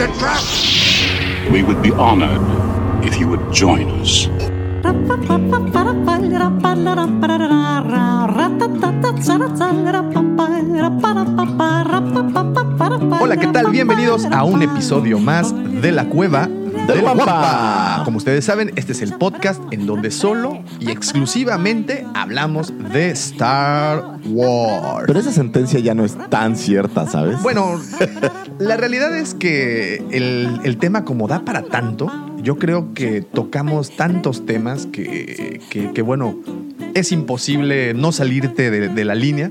It's a trap! We would be honored if you would join us. Hola, ¿qué tal? Bienvenidos a un episodio más de La Cueva del Guampa. Como ustedes saben, este es el podcast en donde solo y exclusivamente hablamos de Star Wars. Pero esa sentencia ya no es tan cierta, ¿sabes? Bueno, la realidad es que el, el tema como da para tanto, yo creo que tocamos tantos temas que, que- que, bueno, es imposible no salirte de, de la línea.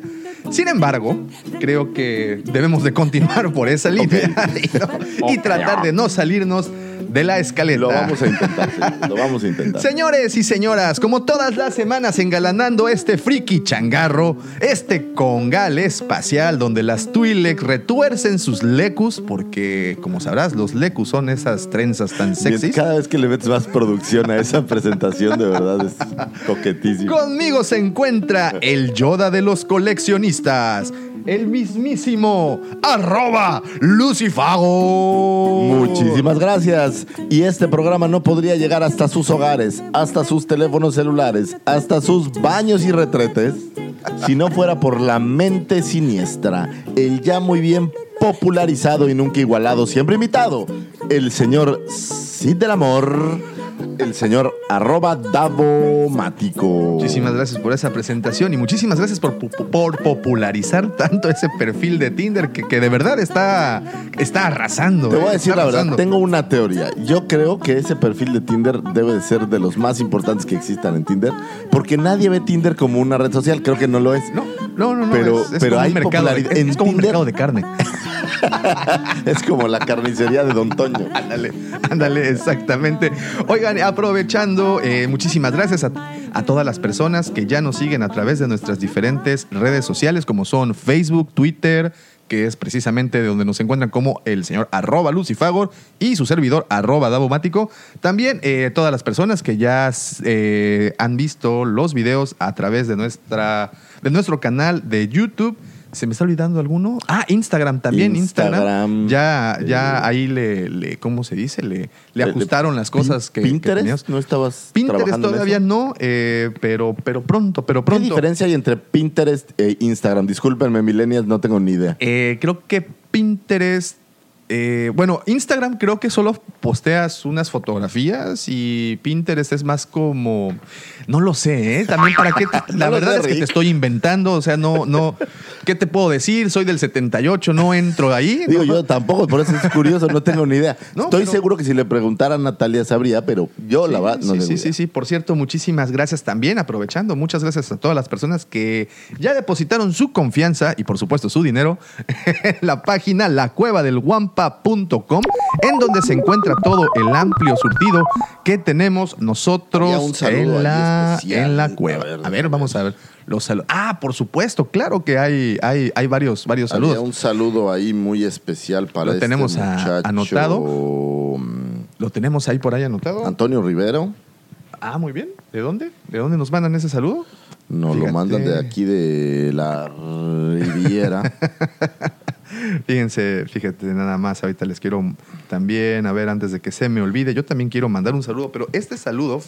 Sin embargo, creo que debemos de continuar por esa línea y, no- y tratar de no salirnos de la escaleta. lo vamos a intentar, sí, lo vamos a intentar. Señores y señoras, como todas las semanas engalanando este friki changarro, este congal espacial donde las Twi'lek retuercen sus lecus, porque como sabrás, los lecus son esas trenzas tan sexys. Cada vez que le metes más producción a esa presentación, de verdad es coquetísimo. Conmigo se encuentra el Yoda de los coleccionistas, el mismísimo arroba Lucifago. Muchísimas gracias. Y este programa no podría llegar hasta sus hogares, hasta sus teléfonos celulares, hasta sus baños y retretes, si no fuera por la mente siniestra, el ya muy bien popularizado y nunca igualado, siempre invitado, el señor Cid del Amor, el señor arroba Davomático. Muchísimas gracias por esa presentación y muchísimas gracias por, por popularizar tanto ese perfil de Tinder que, que de verdad está, está arrasando. Te voy ¿eh? a decir Está la verdad, tengo una teoría. Yo creo que ese perfil de Tinder debe de ser de los más importantes que existan en Tinder, porque nadie ve Tinder como una red social, creo que no lo es. No, no, no, no, Pero- es, es pero hay un mercado, popularidad. es, En es como un mercado de carne. Es como la carnicería de Don Toño. Ándale, ándale, exactamente. Oigan, aprovechando, eh, muchísimas gracias a, todas las personas que ya nos siguen a través de nuestras diferentes redes sociales, como son Facebook, Twitter, que es precisamente de donde nos encuentran como el señor arroba Lucifagor y su servidor arroba Davomático. También eh, todas las personas que ya eh, han visto los videos a través de, nuestra, de nuestro canal de YouTube. ¿Se me está olvidando alguno? Ah, Instagram también. Instagram. Instagram. ya, ya Eh, ahí le, le- ¿cómo se dice? Le, le Le- ajustaron las cosas que, ¿Pinterest? ¿No estabas Pinterest trabajando en todavía eso? no, eh, pero, pero pronto, pero ¿Qué pronto. diferencia hay entre Pinterest e Instagram? Discúlpenme, millennials, no tengo ni idea. Eh, creo que Pinterest. Eh, bueno, Instagram creo que solo posteas unas fotografías y Pinterest es más como. No lo sé, ¿eh? También para qué. la No verdad es que te estoy inventando, o sea, no, no. ¿Qué te puedo decir? Soy del 78, no entro ahí. Digo, ¿no? yo tampoco, por eso es curioso, no tengo ni idea. No, Estoy pero- seguro que si le preguntara a Natalia sabría, pero yo la verdad no sí, sí, sí, sí. Por cierto, muchísimas gracias también, aprovechando, muchas gracias a todas las personas que ya depositaron su confianza y por supuesto su dinero en la página en donde se encuentra todo el amplio surtido que tenemos nosotros en la, en la cueva. A ver, vamos a ver los saludos. Ah, por supuesto, claro que hay, hay, hay varios, varios Había saludos. un saludo ahí muy especial para Lo este tenemos muchacho, anotado. mm, ¿Lo tenemos ahí por ahí anotado? Antonio Rivero. Ah, muy bien. ¿De dónde? ¿De dónde nos mandan ese saludo? Nos Fíjate. lo mandan de aquí de la Riviera. Fíjense, fíjate nada más, ahorita les quiero también, a ver, antes de que se me olvide, yo también quiero mandar un saludo, pero este saludo,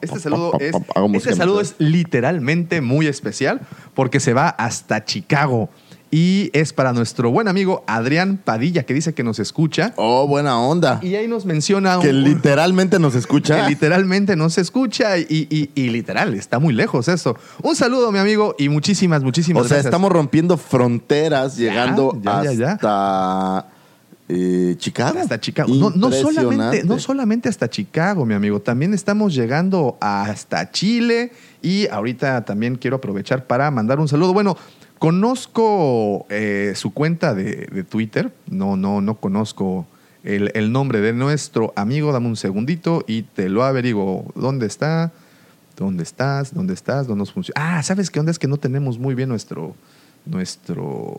este saludo es, este saludo es literalmente muy especial porque se va hasta Chicago y es para nuestro buen amigo Adrián Padilla que dice que nos escucha Oh, buena onda. y ahí nos menciona Que un- literalmente nos escucha. que literalmente no se escucha y, y- y literal, está muy lejos eso. Un saludo, mi amigo, y muchísimas, muchísimas O sea, gracias. estamos rompiendo fronteras, llegando ya, ya, ya. hasta eh, Chicago. Hasta Chicago. No, no solamente, no solamente hasta Chicago, mi amigo. También estamos llegando hasta Chile. Y ahorita también quiero aprovechar para mandar un saludo. Bueno, Conozco su cuenta de, de, Twitter, no, no, no conozco el, el, nombre de nuestro amigo, dame un segundito y te lo averiguo. ¿Dónde está? ¿Dónde estás? ¿Dónde estás? ¿Dónde nos funciona? Ah, ¿sabes qué onda? Es que no tenemos muy bien nuestro, nuestro,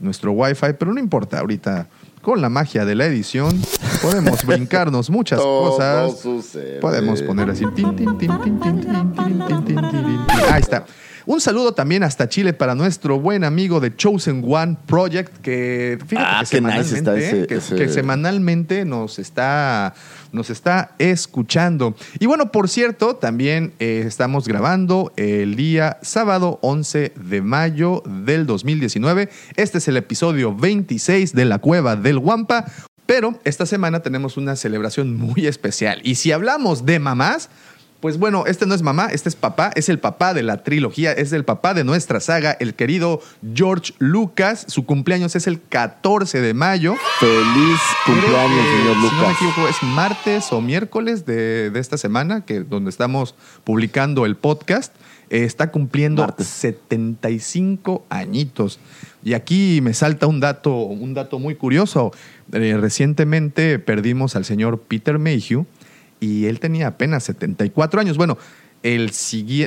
nuestro Wi-Fi, pero no importa, ahorita con la magia de la edición podemos brincarnos muchas cosas. Podemos poner así. Ahí está. Un saludo también hasta Chile para nuestro buen amigo de Chosen One Project, que fíjate Ah, que, qué nice semanalmente, está ese- que- ese- que semanalmente nos está, nos está escuchando. Y bueno, por cierto, también eh, estamos grabando el día sábado 11 de mayo del 2019. Este es el episodio 26 de La Cueva del Guampa. Pero esta semana tenemos una celebración muy especial. Y si hablamos de mamás, pues bueno, este no es mamá, este es papá, es el papá de la trilogía, es el papá de nuestra saga, el querido George Lucas. Su cumpleaños es el 14 de mayo. Feliz cumpleaños, que, señor Si no me Lucas. equivoco, es martes o miércoles de, de esta semana, que donde estamos publicando el podcast. Eh, está cumpliendo Martes. 75 añitos. Y aquí me salta un dato, un dato muy curioso. Eh, recientemente perdimos al señor Peter Mayhew y él tenía apenas 74 años. Bueno, el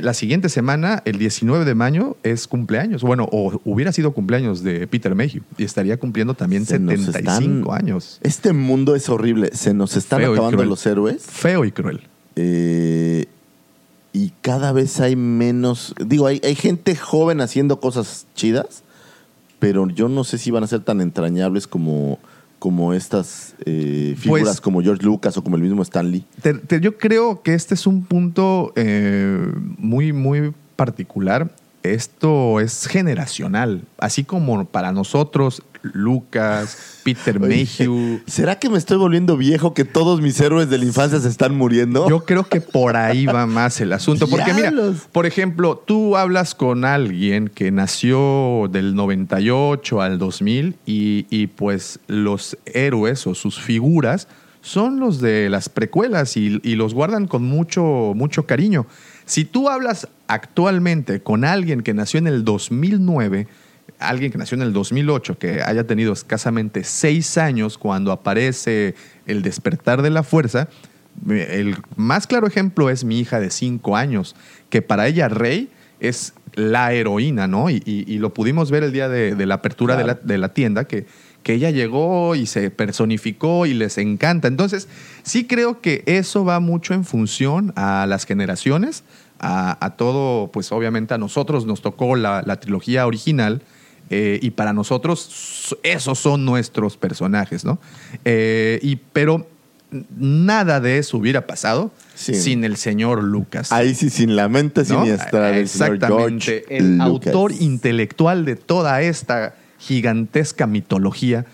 la siguiente semana, el 19 de mayo, es cumpleaños. Bueno, o hubiera sido cumpleaños de Peter Mayhew y estaría cumpliendo también Se nos 75 están- años. Este mundo es horrible. Se nos están Feo acabando los héroes. Feo y cruel. eh, y cada vez hay menos. Digo, hay, hay gente joven haciendo cosas chidas, pero yo no sé si van a ser tan entrañables como, como estas eh, figuras Pues- como George Lucas o como el mismo Stan Lee. Te- te- yo creo que este es un punto eh, muy, muy particular. Esto es generacional. Así como para nosotros, Lucas, Peter Oye, Mayhew. ¿Será que me estoy volviendo viejo que todos mis héroes de la infancia se están muriendo? Yo creo que por ahí va más el asunto. Porque mira, por ejemplo, tú hablas con alguien que nació del 98 al 2000 y, y pues los héroes o sus figuras son los de las precuelas y, y los guardan con mucho, mucho cariño. Si tú hablas actualmente con alguien que nació en el 2009, alguien que nació en el 2008, que haya tenido escasamente seis años cuando aparece el despertar de la fuerza, el más claro ejemplo es mi hija de cinco años, que para ella Rey es la heroína, ¿no? Y, y- y lo pudimos ver el día de, de la apertura de, la, Claro. de la tienda, que, que ella llegó y se personificó y les encanta. Entonces, sí creo que eso va mucho en función a las generaciones, a, a todo, pues obviamente a nosotros nos tocó la, la trilogía original. Eh, y para nosotros esos son nuestros personajes, ¿no? Eh, y, pero nada de eso hubiera pasado Sí. sin el señor Lucas. Ahí sí, sin la mente ¿no? siniestra del señor Exactamente. George El Lucas. autor intelectual de toda esta gigantesca mitología.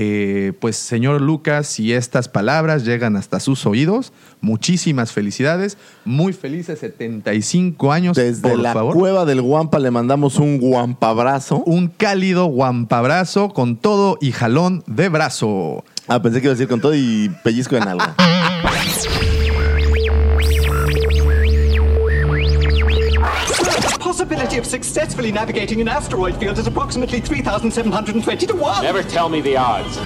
Eh, pues, señor Lucas, si estas palabras llegan hasta sus oídos, muchísimas felicidades. Muy felices 75 años. Desde por la favor. cueva del Guampa le mandamos un guampabrazo. Un cálido guampabrazo con todo y jalón de brazo. Ah, pensé que iba a decir con todo y pellizco en algo. The possibility of successfully navigating an asteroid field is approximately 3,720 to 1. Never tell me the odds.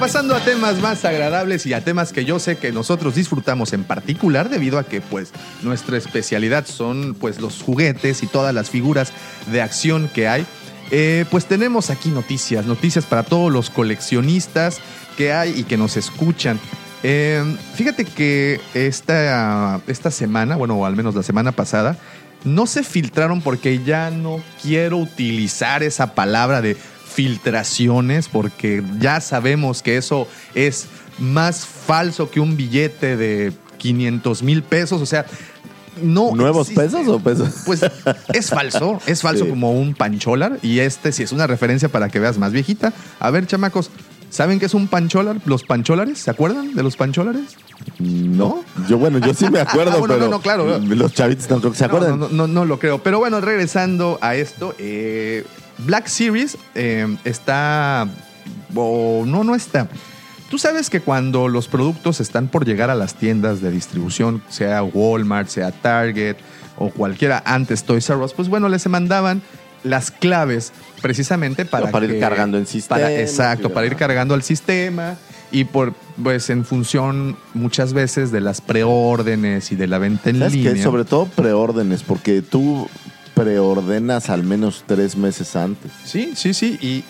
Pasando a temas más agradables y a temas que yo sé que nosotros disfrutamos en particular debido a que pues nuestra especialidad son pues los juguetes y todas las figuras de acción que hay. Eh, pues tenemos aquí noticias, noticias para todos los coleccionistas que hay y que nos escuchan. Eh, fíjate que esta, esta semana, bueno, o al menos la semana pasada, no se filtraron porque ya no quiero utilizar esa palabra de filtraciones porque ya sabemos que eso es más falso que un billete de 500 mil pesos. O sea, no. ¿Nuevos existe. pesos o pesos? Pues es falso, es falso Sí. como un pancholar y este sí es una referencia para que veas más viejita. A ver, chamacos, ¿saben qué es un pancholar? ¿Los pancholares? ¿Se acuerdan de los pancholares? No. Yo, bueno, yo sí me acuerdo, Ah, bueno, pero no, no, claro. los chavitos que se acuerdan. No, no, no, no lo creo. Pero bueno, regresando a esto, eh, Black Series eh, está. O no, no está. Tú sabes que cuando los productos están por llegar a las tiendas de distribución, sea Walmart, sea Target o cualquiera antes Toys R Us, pues bueno, les mandaban las claves precisamente para, Para ir que- cargando en sistema para- exacto, para ir cargando al sistema y por pues en función muchas veces de las preórdenes y de la venta en ¿Sabes línea. qué? Sobre todo preórdenes, porque tú preordenas al menos tres meses antes. Sí, sí, sí. Y,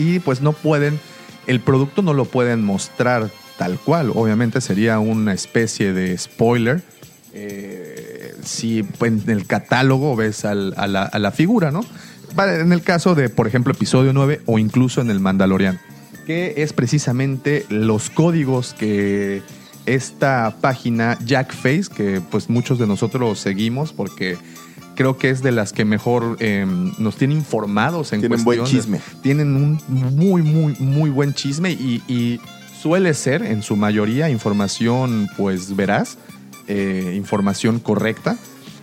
y- pues no pueden, el producto no lo pueden mostrar tal cual. Obviamente sería una especie de spoiler. eh, si en el catálogo ves a, la, a la figura, ¿no? En el caso de, por ejemplo, episodio 9 o incluso en el Mandalorian, que es precisamente los códigos que esta página Jackface, que pues muchos de nosotros seguimos porque creo que es de las que mejor eh, nos tiene informados en Tienen buen cuestión de- chisme. tienen un muy, muy, muy buen chisme y, y suele ser en su mayoría información pues veraz, eh, información correcta.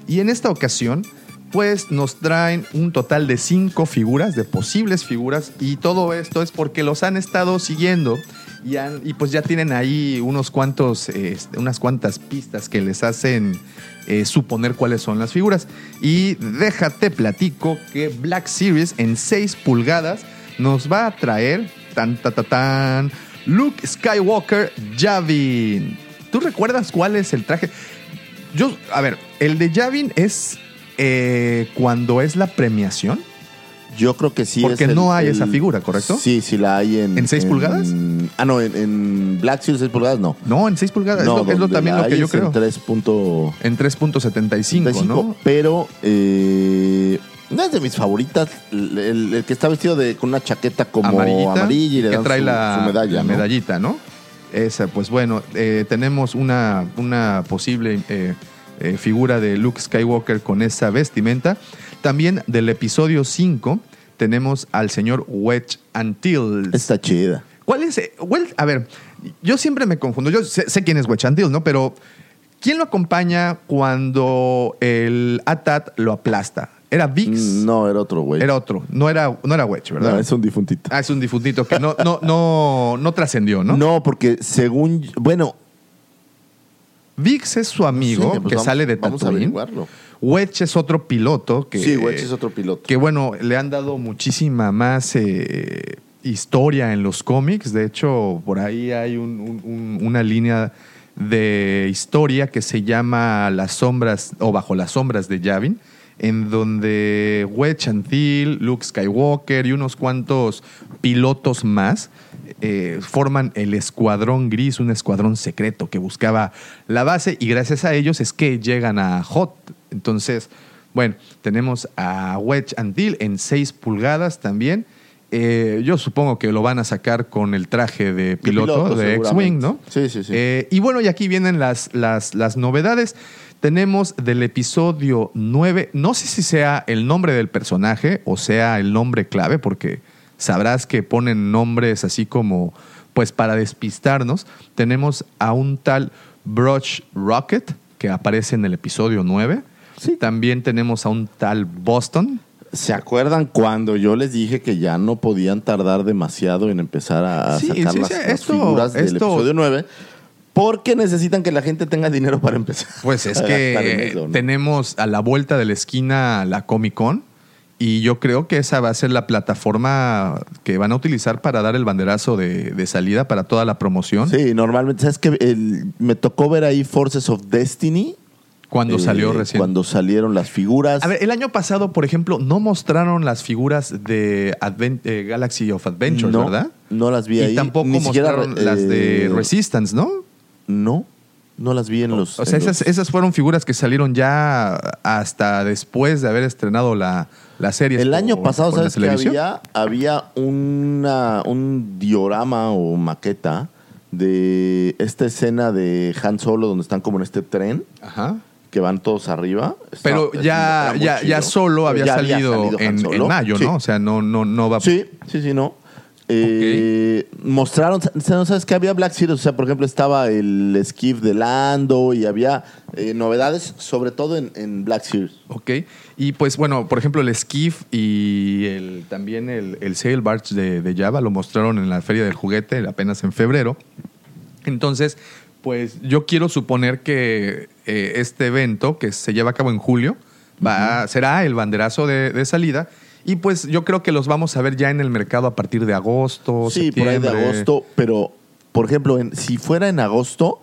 Y en esta ocasión pues nos traen un total de cinco figuras, de posibles figuras, y todo esto es porque los han estado siguiendo y, han- y pues ya tienen ahí unos cuantos, eh, unas cuantas pistas que les hacen eh, suponer cuáles son las figuras. Y déjate platico que Black Series en 6 pulgadas nos va a traer tan, ta, ta, tan, Luke Skywalker Javin. ¿Tú recuerdas cuál es el traje? Yo, a ver, el de Javin es eh, cuando es la premiación. Yo creo que sí. Porque es el- no hay el- esa figura, ¿correcto? Sí, sí la hay en. ¿En seis pulgadas? Ah, no, en, en Black Series 6 pulgadas no. No, en 6 pulgadas. no, es lo, es lo también lo que yo es en creo. 3.75, En 3.75, ¿no? Pero eh, una de mis favoritas, el, el- el que está vestido de, con una chaqueta como amarillita, amarilla y le que dan trae su, la, su medalla. la ¿no? medallita, ¿no? Esa, pues bueno, eh, tenemos una, una posible eh, eh, figura de Luke Skywalker con esa vestimenta. También del episodio 5 tenemos al señor Wedge Antilles. Está chida. ¿Cuál es? eh, Wel- a ver, yo siempre me confundo. Yo sé, sé quién es Wedge Antilles, ¿no? Pero ¿quién lo acompaña cuando el Atat lo aplasta? ¿Era Vix? No, era otro güey. Era otro. No era, no era Wedge, ¿verdad? No, es un difuntito. Ah, es un difuntito que no, no, no, no trascendió, ¿no? ¿no? porque según. Bueno, Vix es su amigo pues que vamos- sale de Vamos a Tatooine. averiguarlo. Wedge es otro piloto que. Sí, Wedge es otro piloto. Que bueno, le han dado muchísima más eh, historia en los cómics. De hecho, por ahí hay un- un- un- una línea de historia que se llama Las sombras o Bajo las sombras de Yavin, en donde Wedge Antil, Luke Skywalker y unos cuantos pilotos más eh, forman el Escuadrón Gris, un escuadrón secreto que buscaba la base y gracias a ellos es que llegan a Hot. Entonces, bueno, tenemos a Wedge Antil en 6 pulgadas también. Eh, yo supongo que lo van a sacar con el traje de piloto, piloto, de X-Wing, ¿no? Sí, sí, sí. Eh, y bueno, y aquí vienen las, las, las novedades. Tenemos del episodio 9, no sé si sea el nombre del personaje o sea el nombre clave, porque sabrás que ponen nombres así como, pues para despistarnos. Tenemos a un tal Brush Rocket, que aparece en el episodio 9. Sí. También tenemos a un tal Boston. ¿Se acuerdan cuando yo les dije que ya no podían tardar demasiado en empezar a Sí, sacar sí, las, figuras del esto- episodio 9? Porque necesitan que la gente tenga dinero para empezar. Pues es que eso, ¿no? tenemos a la vuelta de la esquina la Comic Con y yo creo que esa va a ser la plataforma que van a utilizar para dar el banderazo de, de salida para toda la promoción. Sí, normalmente, ¿sabes qué? me tocó ver ahí Forces of Destiny. Cuando eh, salió recién. Cuando salieron las figuras. A ver, el año pasado, por ejemplo, no mostraron las figuras de Advent- eh, Galaxy of Adventures, no, ¿verdad? No las vi y ahí. tampoco Ni mostraron eh, las de Resistance, ¿no? No, no las vi en los. O sea, esas, los- esas fueron figuras que salieron ya hasta después de haber estrenado la, la serie. El año pasado, por la ¿sabes televisión. había? Había una, un diorama o maqueta de esta escena de Han Solo donde están como en este tren Ajá. que van todos arriba. Pero ya, ya, ya solo había ya salido, Han en, Solo. en mayo, Sí. ¿no? O sea, no, no, no va. Sí, sí, sí, no. Eh, Mostraron, ¿no sabes que había Black Series? O sea, por ejemplo, estaba el skiff de Lando y había eh, novedades, sobre todo en, en Black Series. Ok. Y pues bueno, por ejemplo, el Skiff y el, también el, el Sail Barge de, de Java lo mostraron en la Feria del Juguete apenas en febrero. Entonces, pues yo quiero suponer que eh, este evento, que se lleva a cabo en julio, va, será el banderazo de, de salida. Y pues yo creo que los vamos a ver ya en el mercado a partir de agosto. Sí, por ahí de septiembre. agosto, pero por ejemplo, en- si fuera en agosto,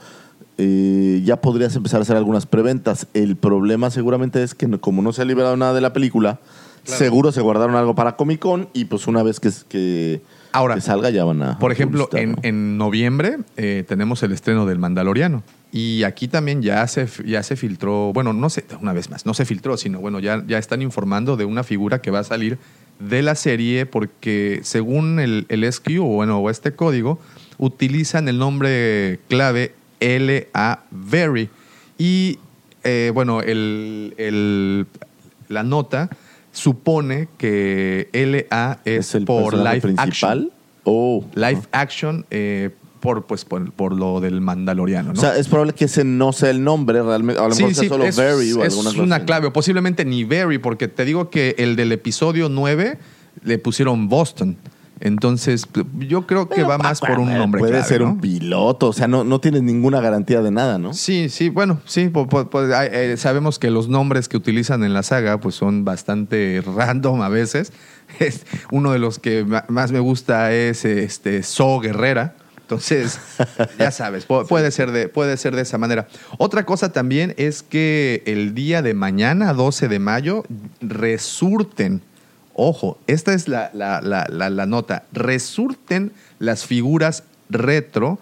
eh, ya podrías empezar a hacer algunas preventas. El problema seguramente es que como no se ha liberado nada de la película, seguro se guardaron algo para Comic Con y pues una vez que, que, Ahora, que salga ya van a... Por ejemplo, en, en noviembre eh, tenemos el estreno del Mandaloriano. Y aquí también ya se, ya se filtró, bueno, no sé, una vez más, no se filtró, sino bueno, ya, ya están informando de una figura que va a salir de la serie porque según el, el SQ o bueno, o este código, utilizan el nombre clave LA Very. Y eh, bueno, el, el- la nota supone que LA es, ¿Es el por live principal? action. Oh. Live action eh, por, pues, por, por lo del Mandaloriano, ¿no? O sea, es probable que ese no sea el nombre realmente. A lo mejor sea solo es, Very o es alguna cosa una así. clave, o posiblemente ni Very, porque te digo que el del episodio 9 le pusieron Boston. Entonces, yo creo que Pero, va más por un nombre Puede clave, ser ¿no? un piloto, o sea, no, no tienes ninguna garantía de nada, ¿no? Sí, sí, bueno, sí, po- ay, eh, sabemos que los nombres que utilizan en la saga pues son bastante random a veces. Es- uno de los que más me gusta es este So Guerrera. Entonces, ya sabes, pu- puede, ser de, puede ser de esa manera. Otra cosa también es que el día de mañana, 12 de mayo, resurten, ojo, esta es la, la- la- la- nota, resurten las figuras retro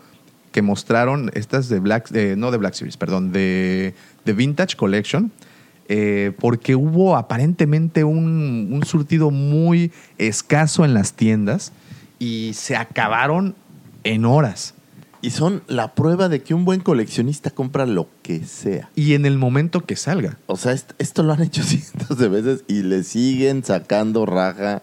que mostraron estas de Black, eh, no de Black Series, perdón, de, de Vintage Collection, eh, porque hubo aparentemente un, un surtido muy escaso en las tiendas y se acabaron en horas. Y son la prueba de que un buen coleccionista compra lo que sea. Y en el momento que salga. O sea, est- esto lo han hecho cientos de veces y le siguen sacando raja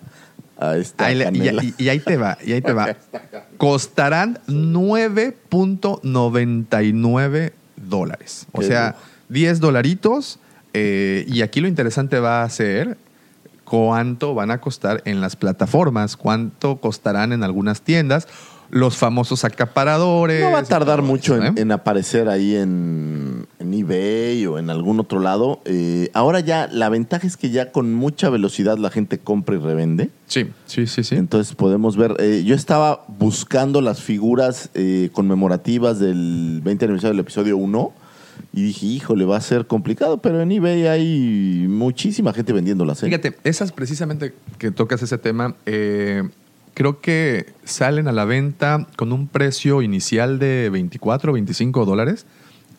a esta Ahí y, canela. y- y ahí te va, y ahí te va. Costarán 9.99 dólares. O sea, lujo. 10 dolaritos. eh, y aquí lo interesante va a ser cuánto van a costar en las plataformas, cuánto costarán en algunas tiendas, los famosos acaparadores. No va a tardar mucho eso, en, ¿eh? en aparecer ahí en, en eBay o en algún otro lado. Eh, ahora ya, la ventaja es que ya con mucha velocidad la gente compra y revende. Sí, sí, sí, sí. Entonces podemos ver. eh, yo estaba buscando las figuras eh, conmemorativas del 20 aniversario del episodio 1 y dije, híjole, va a ser complicado, pero en eBay hay muchísima gente vendiéndolas. ¿eh? Fíjate, esas precisamente que tocas ese tema, eh, creo que salen a la venta con un precio inicial de 24 o 25 dólares.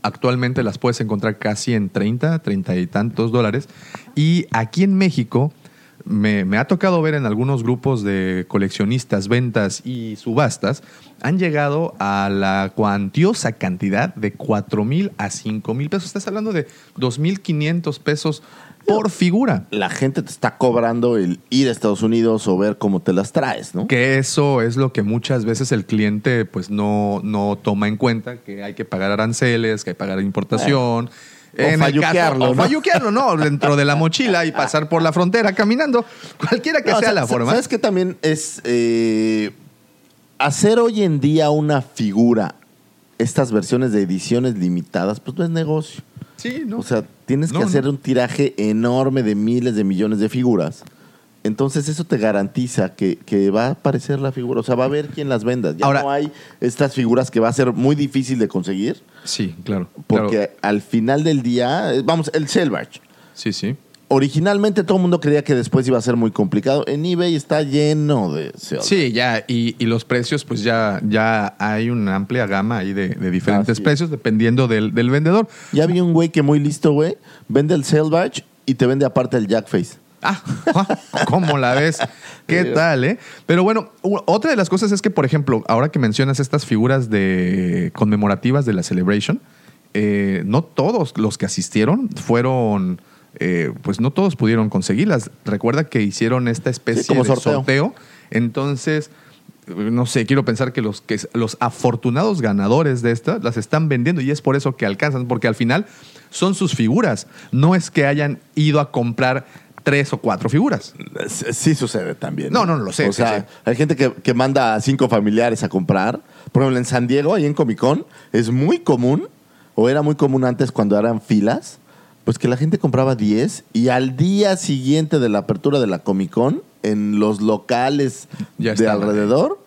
Actualmente las puedes encontrar casi en 30, 30 y tantos dólares. Y aquí en México me, ha tocado ver en algunos grupos de coleccionistas, ventas y subastas, han llegado a la cuantiosa cantidad de 4 mil a 5 mil pesos. Estás hablando de 2.500 pesos por figura. La gente te está cobrando el ir a Estados Unidos o ver cómo te las traes, ¿no? Que eso es lo que muchas veces el cliente pues no, no toma en cuenta, que hay que pagar aranceles, que hay que pagar importación. O el falluquearlo, caso- o ¿no? falluquearlo, ¿no? Dentro de la mochila y pasar por la frontera caminando, cualquiera que No, sea la forma. ¿Sabes qué también es eh, hacer hoy en día una figura, estas versiones de ediciones limitadas, pues no es negocio. Sí, ¿no? O sea, tienes que hacer no. un tiraje enorme de miles de millones de figuras. Entonces eso te garantiza que, que va a aparecer la figura. O sea, va a haber quien las venda. Ya Ahora- no hay estas figuras que va a ser muy difícil de conseguir. sí, claro. Porque claro. al final del día, eh, vamos, el Selbach. Sí, sí. Originalmente todo el mundo creía que después iba a ser muy complicado. En eBay está lleno de. Sí, ya, y, y los precios, pues ya, ya hay una amplia gama ahí de, de diferentes precios dependiendo del, del vendedor. Ya vi un güey que muy listo, güey, vende el Selbach y te vende aparte el Jackface. Ah, ¿cómo la ves? ¿Qué tal, eh? Pero bueno, otra de las cosas es que, por ejemplo, ahora que mencionas estas figuras de conmemorativas de la Celebration, eh, no todos los que asistieron fueron, eh, pues no todos pudieron conseguirlas. Recuerda que hicieron esta especie Sí, como de sorteo. sorteo. Entonces, no sé, quiero pensar que los, que los afortunados ganadores de estas las están vendiendo y es por eso que alcanzan, porque al final son sus figuras. No es que hayan ido a comprar tres o cuatro figuras. Sí sucede también. No, no, no, lo sé, O sí, sea, sí. hay gente que, que manda a cinco familiares a comprar. Por ejemplo, en San Diego, ahí en Comic Con, es muy común, o era muy común antes cuando eran filas, pues que la gente compraba 10 y al día siguiente de la apertura de la Comic Con, en los locales Ya de ahí. alrededor,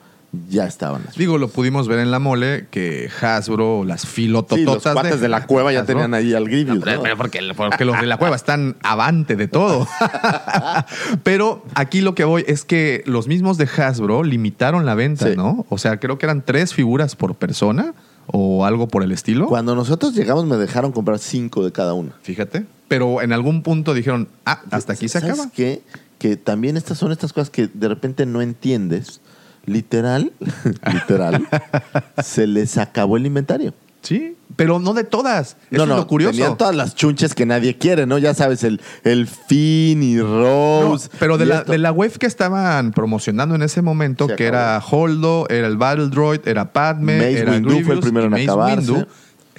ya estaban las Digo, lo pudimos ver en la mole que Hasbro, las filotototas Sí, los cuates de la cueva ya tenían ahí al Grievous, No, pero- ¿no? pero porque, porque los de la cueva están avante de todo. pero aquí lo que voy es que los mismos de Hasbro limitaron la venta, Sí. ¿no? O sea, creo que eran tres figuras por persona o algo por el estilo. Cuando nosotros llegamos me dejaron comprar cinco de cada una. Fíjate. Pero en algún punto dijeron, ah, hasta aquí se ¿Sabes acaba. qué? Que también estas son estas cosas que de repente no entiendes. Literal, literal, se les acabó el inventario. Sí, pero no de todas. Eso es lo curioso. Tenían todas las chunches que nadie quiere, ¿no? Ya sabes, el, el Finn y No, Rose. pero de la, esto. de la wave que estaban promocionando en ese momento, Se que acabó. era Holdo, era el Battle Droid, era Padme, Mace era Windu fue el primero en acabarse.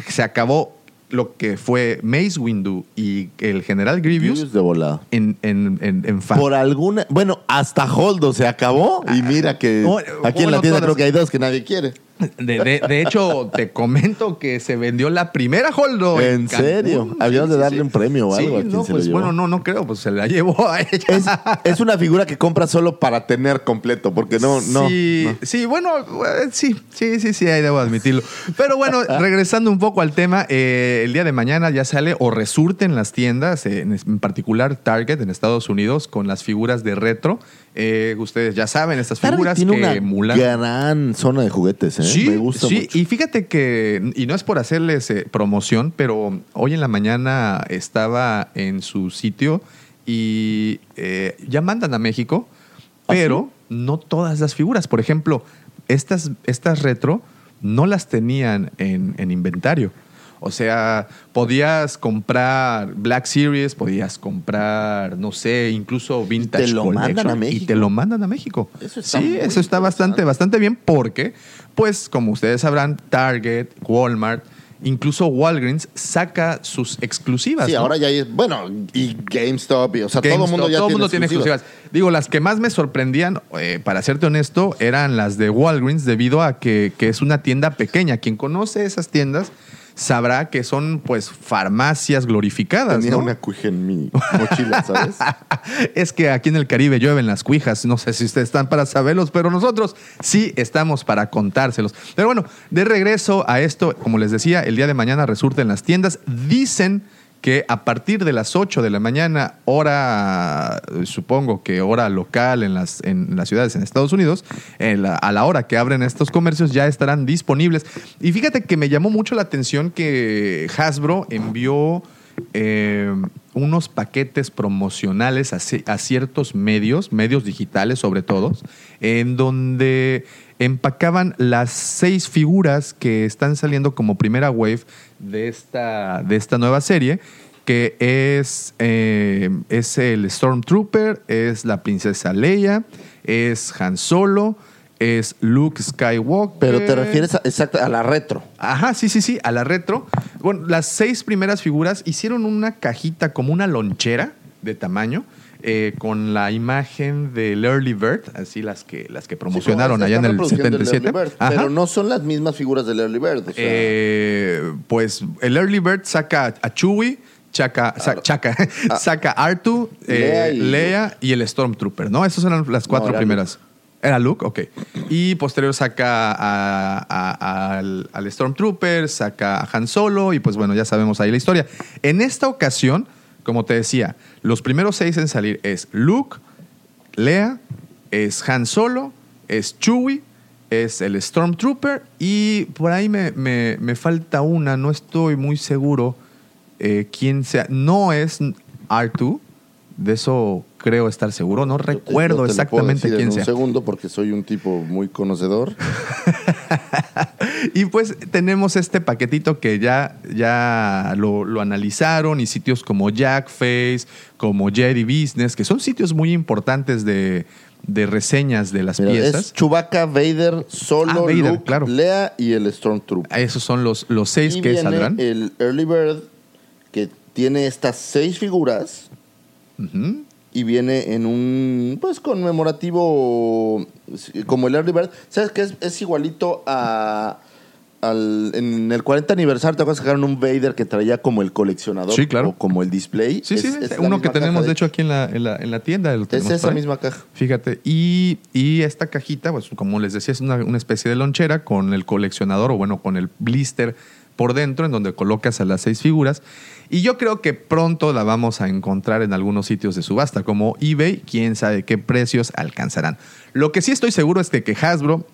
Se acabó lo que fue Mace Windu y el General Grievous Grievous de volado. en, en, en, en fan. Por alguna. Bueno, hasta Holdo se acabó. Y mira que aquí en la tienda todas. creo que hay dos que nadie quiere. De, de- de hecho, te comento que se vendió la primera Holdo. ¿En serio? Habíamos de darle un premio o Sí, algo quien no, pues bueno, no, no creo, pues se la llevó a ella. Es, es una figura que compras solo para tener completo, porque no, no. sí, no. sí, bueno, eh, sí, sí, sí, sí, ahí debo admitirlo. Pero bueno, regresando un poco al tema, eh, el día de mañana ya sale o resurte en las tiendas, eh, en, en particular Target en Estados Unidos, con las figuras de retro. Eh, ustedes ya saben, estas figuras tiene que una emulan. gran zona de juguetes, ¿eh? Sí, Me gusta sí, mucho. y fíjate que, y no es por hacerles eh, promoción, pero hoy en la mañana estaba en su sitio y eh, ya mandan a México, ¿Ah, pero no todas las figuras. Por ejemplo, estas, estas retro no las tenían en, en inventario. O sea, podías comprar Black Series, podías comprar, no sé, incluso Vintage lo mandan a Y México. te lo mandan a México. Eso está sí, eso está bastante, bastante bien porque, pues, como ustedes sabrán, Target, Walmart, incluso Walgreens saca sus exclusivas. Sí, ¿no? ahora ya hay, bueno, y GameStop, y, o sea, todo el mundo ya todo tiene, mundo tiene exclusivas. Digo, las que más me sorprendían, eh, para serte honesto, eran las de Walgreens debido a que, que es una tienda pequeña. Quien conoce esas tiendas sabrá que son pues farmacias glorificadas. Tenía ¿no? una cuija en mi mochila, ¿sabes? es que aquí en el Caribe llueven las cuijas. No sé si ustedes están para saberlos, pero nosotros sí estamos para contárselos. Pero bueno, de regreso a esto, como les decía, el día de mañana resurte en las tiendas. Dicen que a partir de las 8 de la mañana, hora, supongo que hora local en las, en las ciudades en Estados Unidos, a la hora que abren estos comercios ya estarán disponibles. Y fíjate que me llamó mucho la atención que Hasbro envió eh, unos paquetes promocionales a, a ciertos medios, medios digitales sobre todo, en donde empacaban las seis figuras que están saliendo como primera wave de esta, de esta nueva serie, que es, eh, es el Stormtrooper, es la princesa Leia, es Han Solo, es Luke Skywalker. Pero te refieres a, exacto, a la retro. Ajá, sí, sí, sí, a la retro. Bueno, las seis primeras figuras hicieron una cajita como una lonchera de tamaño eh, con la imagen del Early Bird, así las que, las que promocionaron Sí, allá en el reproduciendo el 77. Early Bird, pero no son las mismas figuras del Early Bird. o sea, Eh, pues el Early Bird saca a Chewie, saca, sa- chaca- saca a Artu, eh, Leia y- el Stormtrooper, ¿no? Esas eran las cuatro era primeras. Era Luke, ok. Y posterior saca a- a- al, al Stormtrooper, saca a Han Solo y pues bueno, ya sabemos ahí la historia. En esta ocasión, como te decía, los primeros seis en salir es Luke, Lea, es Han Solo, es Chewie, es el Stormtrooper y por ahí me, me- me falta una, no estoy muy seguro eh, quién sea. No es R2, de eso creo estar seguro, no recuerdo yo te lo puedo exactamente decir quién en sea. un segundo porque soy un tipo muy conocedor. y pues tenemos este paquetito que ya, ya lo, lo analizaron y sitios como Jackface, como Jedi Business, que son sitios muy importantes de, de reseñas de las Mira, piezas. es Chewbacca, Vader, Solo, Ah, Vader, Luke, claro. Lea y el Stormtrooper. Esos son los, los seis y que viene saldrán. el Early Bird, que tiene estas seis figuras Ujú. Y viene en un, pues, conmemorativo como el Early Bird. ¿Sabes qué? Es, es igualito a... Al, en el 40 aniversario, ¿te acuerdas que sacaron un Vader que traía como el coleccionador? Sí, claro. O como el display. Sí, Es- sí, es uno que tenemos, de hecho. hecho, aquí en la, en la, en la tienda. Es esa misma caja. Fíjate, y, y esta cajita, pues como les decía, es una, una especie de lonchera con el coleccionador o bueno, con el blister por dentro en donde colocas a las seis figuras. Y yo creo que pronto la vamos a encontrar en algunos sitios de subasta como eBay, quién sabe qué precios alcanzarán. Lo que sí estoy seguro es de que Hasbro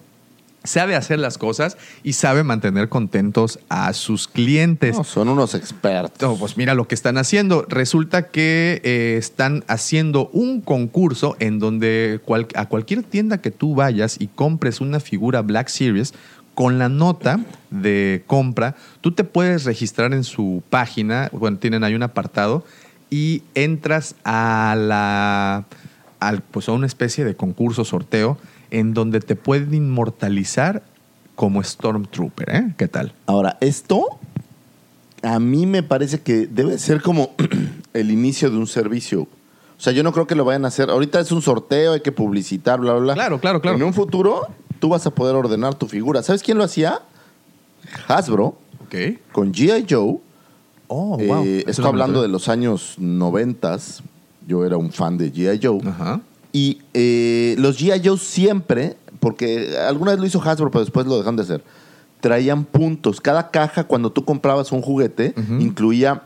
sabe hacer las cosas y sabe mantener contentos a sus clientes. No, son unos expertos. No, pues mira lo que están haciendo. Resulta que eh, están haciendo un concurso en donde cual- a cualquier tienda que tú vayas y compres una figura Black Series, con la nota de compra, tú te puedes registrar en su página, bueno, tienen ahí un apartado, y entras a la al, pues a una especie de concurso sorteo en donde te pueden inmortalizar como Stormtrooper, ¿eh? ¿Qué tal? Ahora, esto a mí me parece que debe ser como el inicio de un servicio. O sea, yo no creo que lo vayan a hacer. Ahorita es un sorteo, hay que publicitar, bla, bla, bla. Claro, claro, claro. En un futuro, tú vas a poder ordenar tu figura. ¿Sabes quién lo hacía? Hasbro, Ok. con G.I. Joe. Oh, wow. Eh, estoy hablando de los años noventas. Yo era un fan de G.I. Joe. Ajá. Y eh, los G.I. Joe siempre, porque alguna vez lo hizo Hasbro, pero después lo dejaron de hacer, traían puntos. Cada caja, cuando tú comprabas un juguete, incluía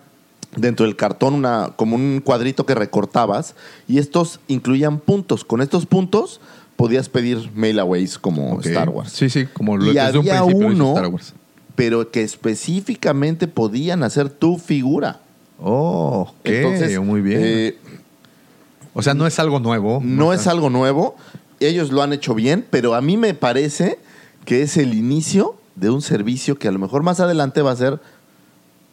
dentro del cartón una, como un cuadrito que recortabas y estos incluían puntos. Con estos puntos podías pedir mailaways como. Star Wars. Sí, sí, como lo y desde un había hizo uno, Star Wars. pero que específicamente podían hacer tu figura. Oh, ok, Entonces, muy bien. eh, o sea, no es algo nuevo. no es algo nuevo. Ellos lo han hecho bien, pero a mí me parece que es el inicio de un servicio que a lo mejor más adelante va a ser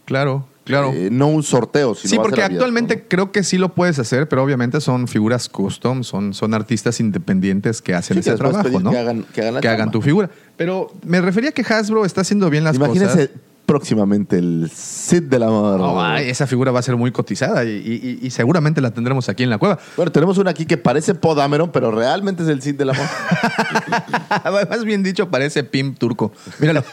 Claro, claro. eh, no un sorteo, sino sí, a porque abierto, actualmente ¿no? creo que sí lo puedes hacer, pero obviamente son figuras custom, son, son artistas independientes que hacen Sí, ese trabajo, ¿no? que hagan- que hagan la chamba. tu figura. Pero me refería que Hasbro está haciendo bien las Imagínense cosas. Próximamente el Cid del amor. Oh, ay, esa figura va a ser muy cotizada y, y- y- y seguramente la tendremos aquí en la cueva. Bueno, tenemos una aquí que parece Podameron, pero realmente es el Cid del amor. Más bien dicho, parece Pim turco. Míralo.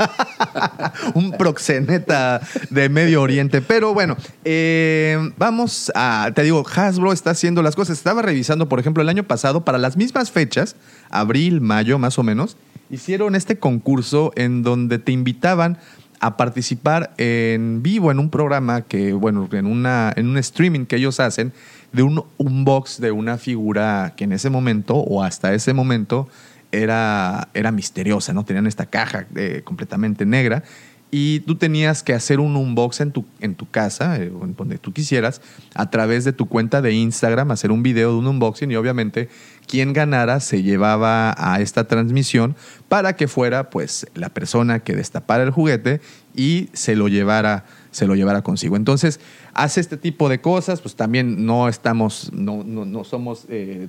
Un proxeneta de Medio Oriente. Pero bueno, eh, vamos a. Te digo, Hasbro está haciendo las cosas. Estaba revisando, por ejemplo, el año pasado, para las mismas fechas, abril, mayo, más o menos, hicieron este concurso en donde te invitaban a participar en vivo en un programa que, bueno, en, una, en un streaming que ellos hacen de un unbox de una figura que en ese momento o hasta ese momento era, era misteriosa, ¿no? Tenían esta caja eh, completamente negra y tú tenías que hacer un unbox en tu, en tu casa, eh, donde tú quisieras, a través de tu cuenta de Instagram, hacer un video de un unboxing y obviamente quien ganara se llevaba a esta transmisión para que fuera pues la persona que destapara el juguete y se lo llevara se lo llevara consigo. Entonces, hace este tipo de cosas, pues también no estamos, no, no, no somos, eh,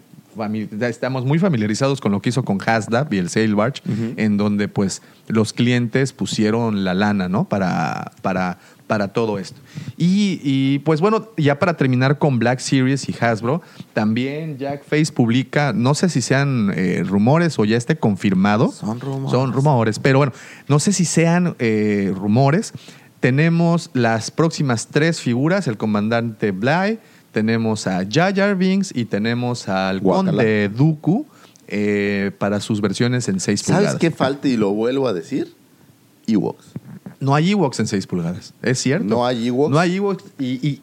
estamos muy familiarizados con lo que hizo con Hasdap y el Sale Barge, en donde pues los clientes pusieron la lana, ¿no? Para, para, para todo esto. Y, y, pues bueno, ya para terminar con Black Series y Hasbro, también Jack Face publica, no sé si sean eh, rumores o ya esté confirmado. Son rumores. Son rumores, pero bueno, no sé si sean eh, rumores. Tenemos las próximas tres figuras, el comandante Bly, tenemos a Jar Binks y tenemos al conde Dooku eh, para sus versiones en 6 ¿Sabes pulgadas. qué falta? Y lo vuelvo a decir. Ewoks. No hay Ewoks en 6 pulgadas, es cierto. No hay Ewoks. No hay Ewoks y, y-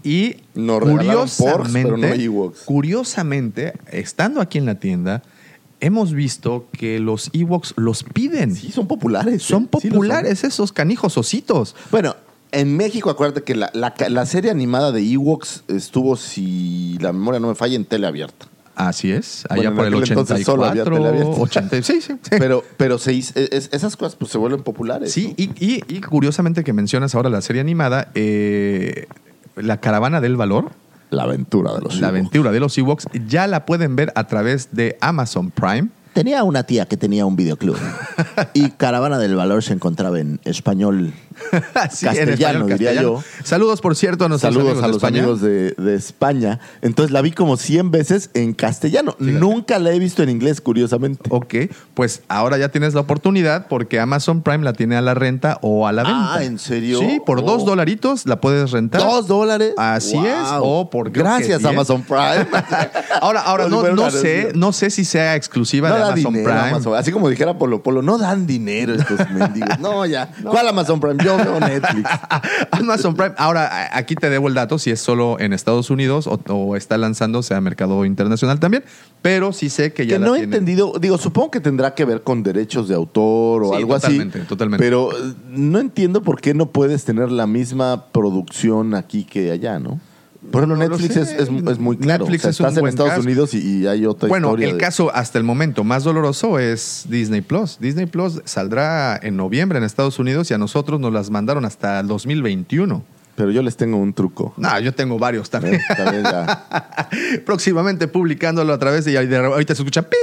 curiosamente, pero no hay Ewoks. curiosamente, estando aquí en la tienda, hemos visto que los Ewoks los piden. Sí, son populares. son ¿eh? Sí lo populares esos canijos ositos. Bueno, en México, acuérdate que la, la- la serie animada de Ewoks estuvo, si la memoria no me falla, en tele abierta. Así es, allá por el aquel entonces solo había 84, teleabierta. 80, sí, sí. sí. Pero, pero se hizo- es- esas cosas pues, se vuelven populares. Sí, ¿no? y, y- y curiosamente que mencionas ahora la serie animada, eh, La Caravana del Valor, La aventura de los La Ewoks. aventura de los Ewoks, ya la pueden ver a través de Amazon Prime. Tenía una tía que tenía un videoclub y Caravana del Valor se encontraba en español. Sí, en Castellano, diría yo. Saludos, por cierto, a nuestros Saludos amigos a de los España. amigos de, de España. Entonces la vi como 100 veces en castellano. Nunca la he visto en inglés, curiosamente. Ok, pues ahora ya tienes la oportunidad porque Amazon Prime la tiene a la renta o a la venta. Ah, ¿en serio? Sí, por Oh. dos dolaritos la puedes rentar. ¿Dos dólares? Así Wow. es. O por Gracias. Amazon Prime. Ahora, ahora no, no sé, no sé si sea exclusiva No de Amazon dinero Prime. Amazon. Así como dijera Polo Polo, no dan dinero estos mendigos. No, ya. ¿Cuál Amazon Prime? Yo veo Netflix. Amazon Prime. Ahora, aquí te debo el dato si es solo en Estados Unidos o, o está lanzándose a mercado internacional también, pero sí sé que ya Que la no he tienen. entendido, digo, supongo que tendrá que ver con derechos de autor o Sí, algo totalmente, así. totalmente. Pero eh, no entiendo por qué no puedes tener la misma producción aquí que allá, ¿no? Por ejemplo, No lo Netflix es, es- es muy claro. Netflix O sea, es un estás en buen Estados caso. Unidos y, y hay otra Bueno, historia. el de- caso hasta el momento más doloroso es Disney Plus. Disney Plus saldrá en noviembre en Estados Unidos y a nosotros nos las mandaron hasta el 2021. Pero yo les tengo un truco. No, yo tengo varios también. ¿eh? Ya. Próximamente publicándolo a través de, y de- ahorita se escucha pi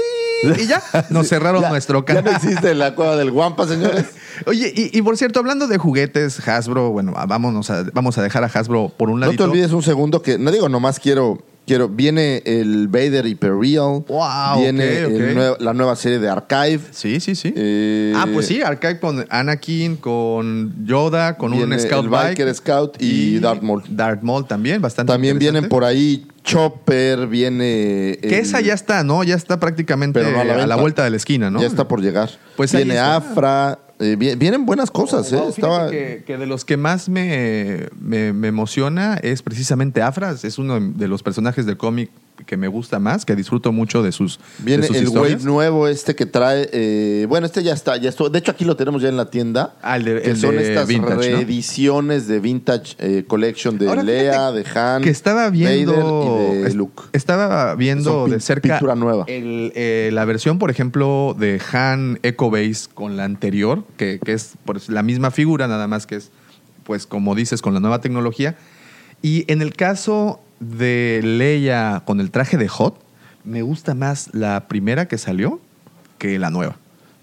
y ya nos cerraron Ya- nuestro Ya canal. no existe la cueva del Guampa, señores. Oye, y, y por cierto, hablando de juguetes, Hasbro, bueno, vámonos a, vamos a dejar a Hasbro por un No ladito. te olvides un segundo que, no digo, nomás quiero, quiero, viene el Vader Hyperreal, Wow, viene ok, el ok. nue- la nueva serie de Archive. Sí, sí, sí. Eh, ah, pues sí, Archive con Anakin, con Yoda, con un Scout el Bike. Biker Scout y Darth Maul. Darth Maul también, bastante También vienen por ahí Chopper, viene... Que esa ya está, ¿no? Ya está prácticamente Pero no a a, la vuelta de la esquina, ¿no? Ya está por llegar. Pues viene. Afra, eh, vi- vienen buenas cosas, ¿eh? Wow, fíjate Estaba... que, que de los que más me, me, me emociona es precisamente Afras. Es uno de los personajes del cómic que me gusta más, que disfruto mucho de sus, Viene de sus el historias. Nuevo este que trae... eh, bueno, este ya está, ya está. De hecho, aquí lo tenemos ya en la tienda. Ah, el de- que el son de estas Vintage, ¿no? reediciones de Vintage eh, Collection de Ahora, Lea, fíjate de Han, que estaba viendo Vader y de es- Luke. estaba viendo de cerca pintura nueva. el, eh, la versión por ejemplo de Han Echo Base con la anterior que, que es pues, la misma figura nada más que es pues como dices con la nueva tecnología y en el caso de Leia con el traje de Hot me gusta más la primera que salió que la nueva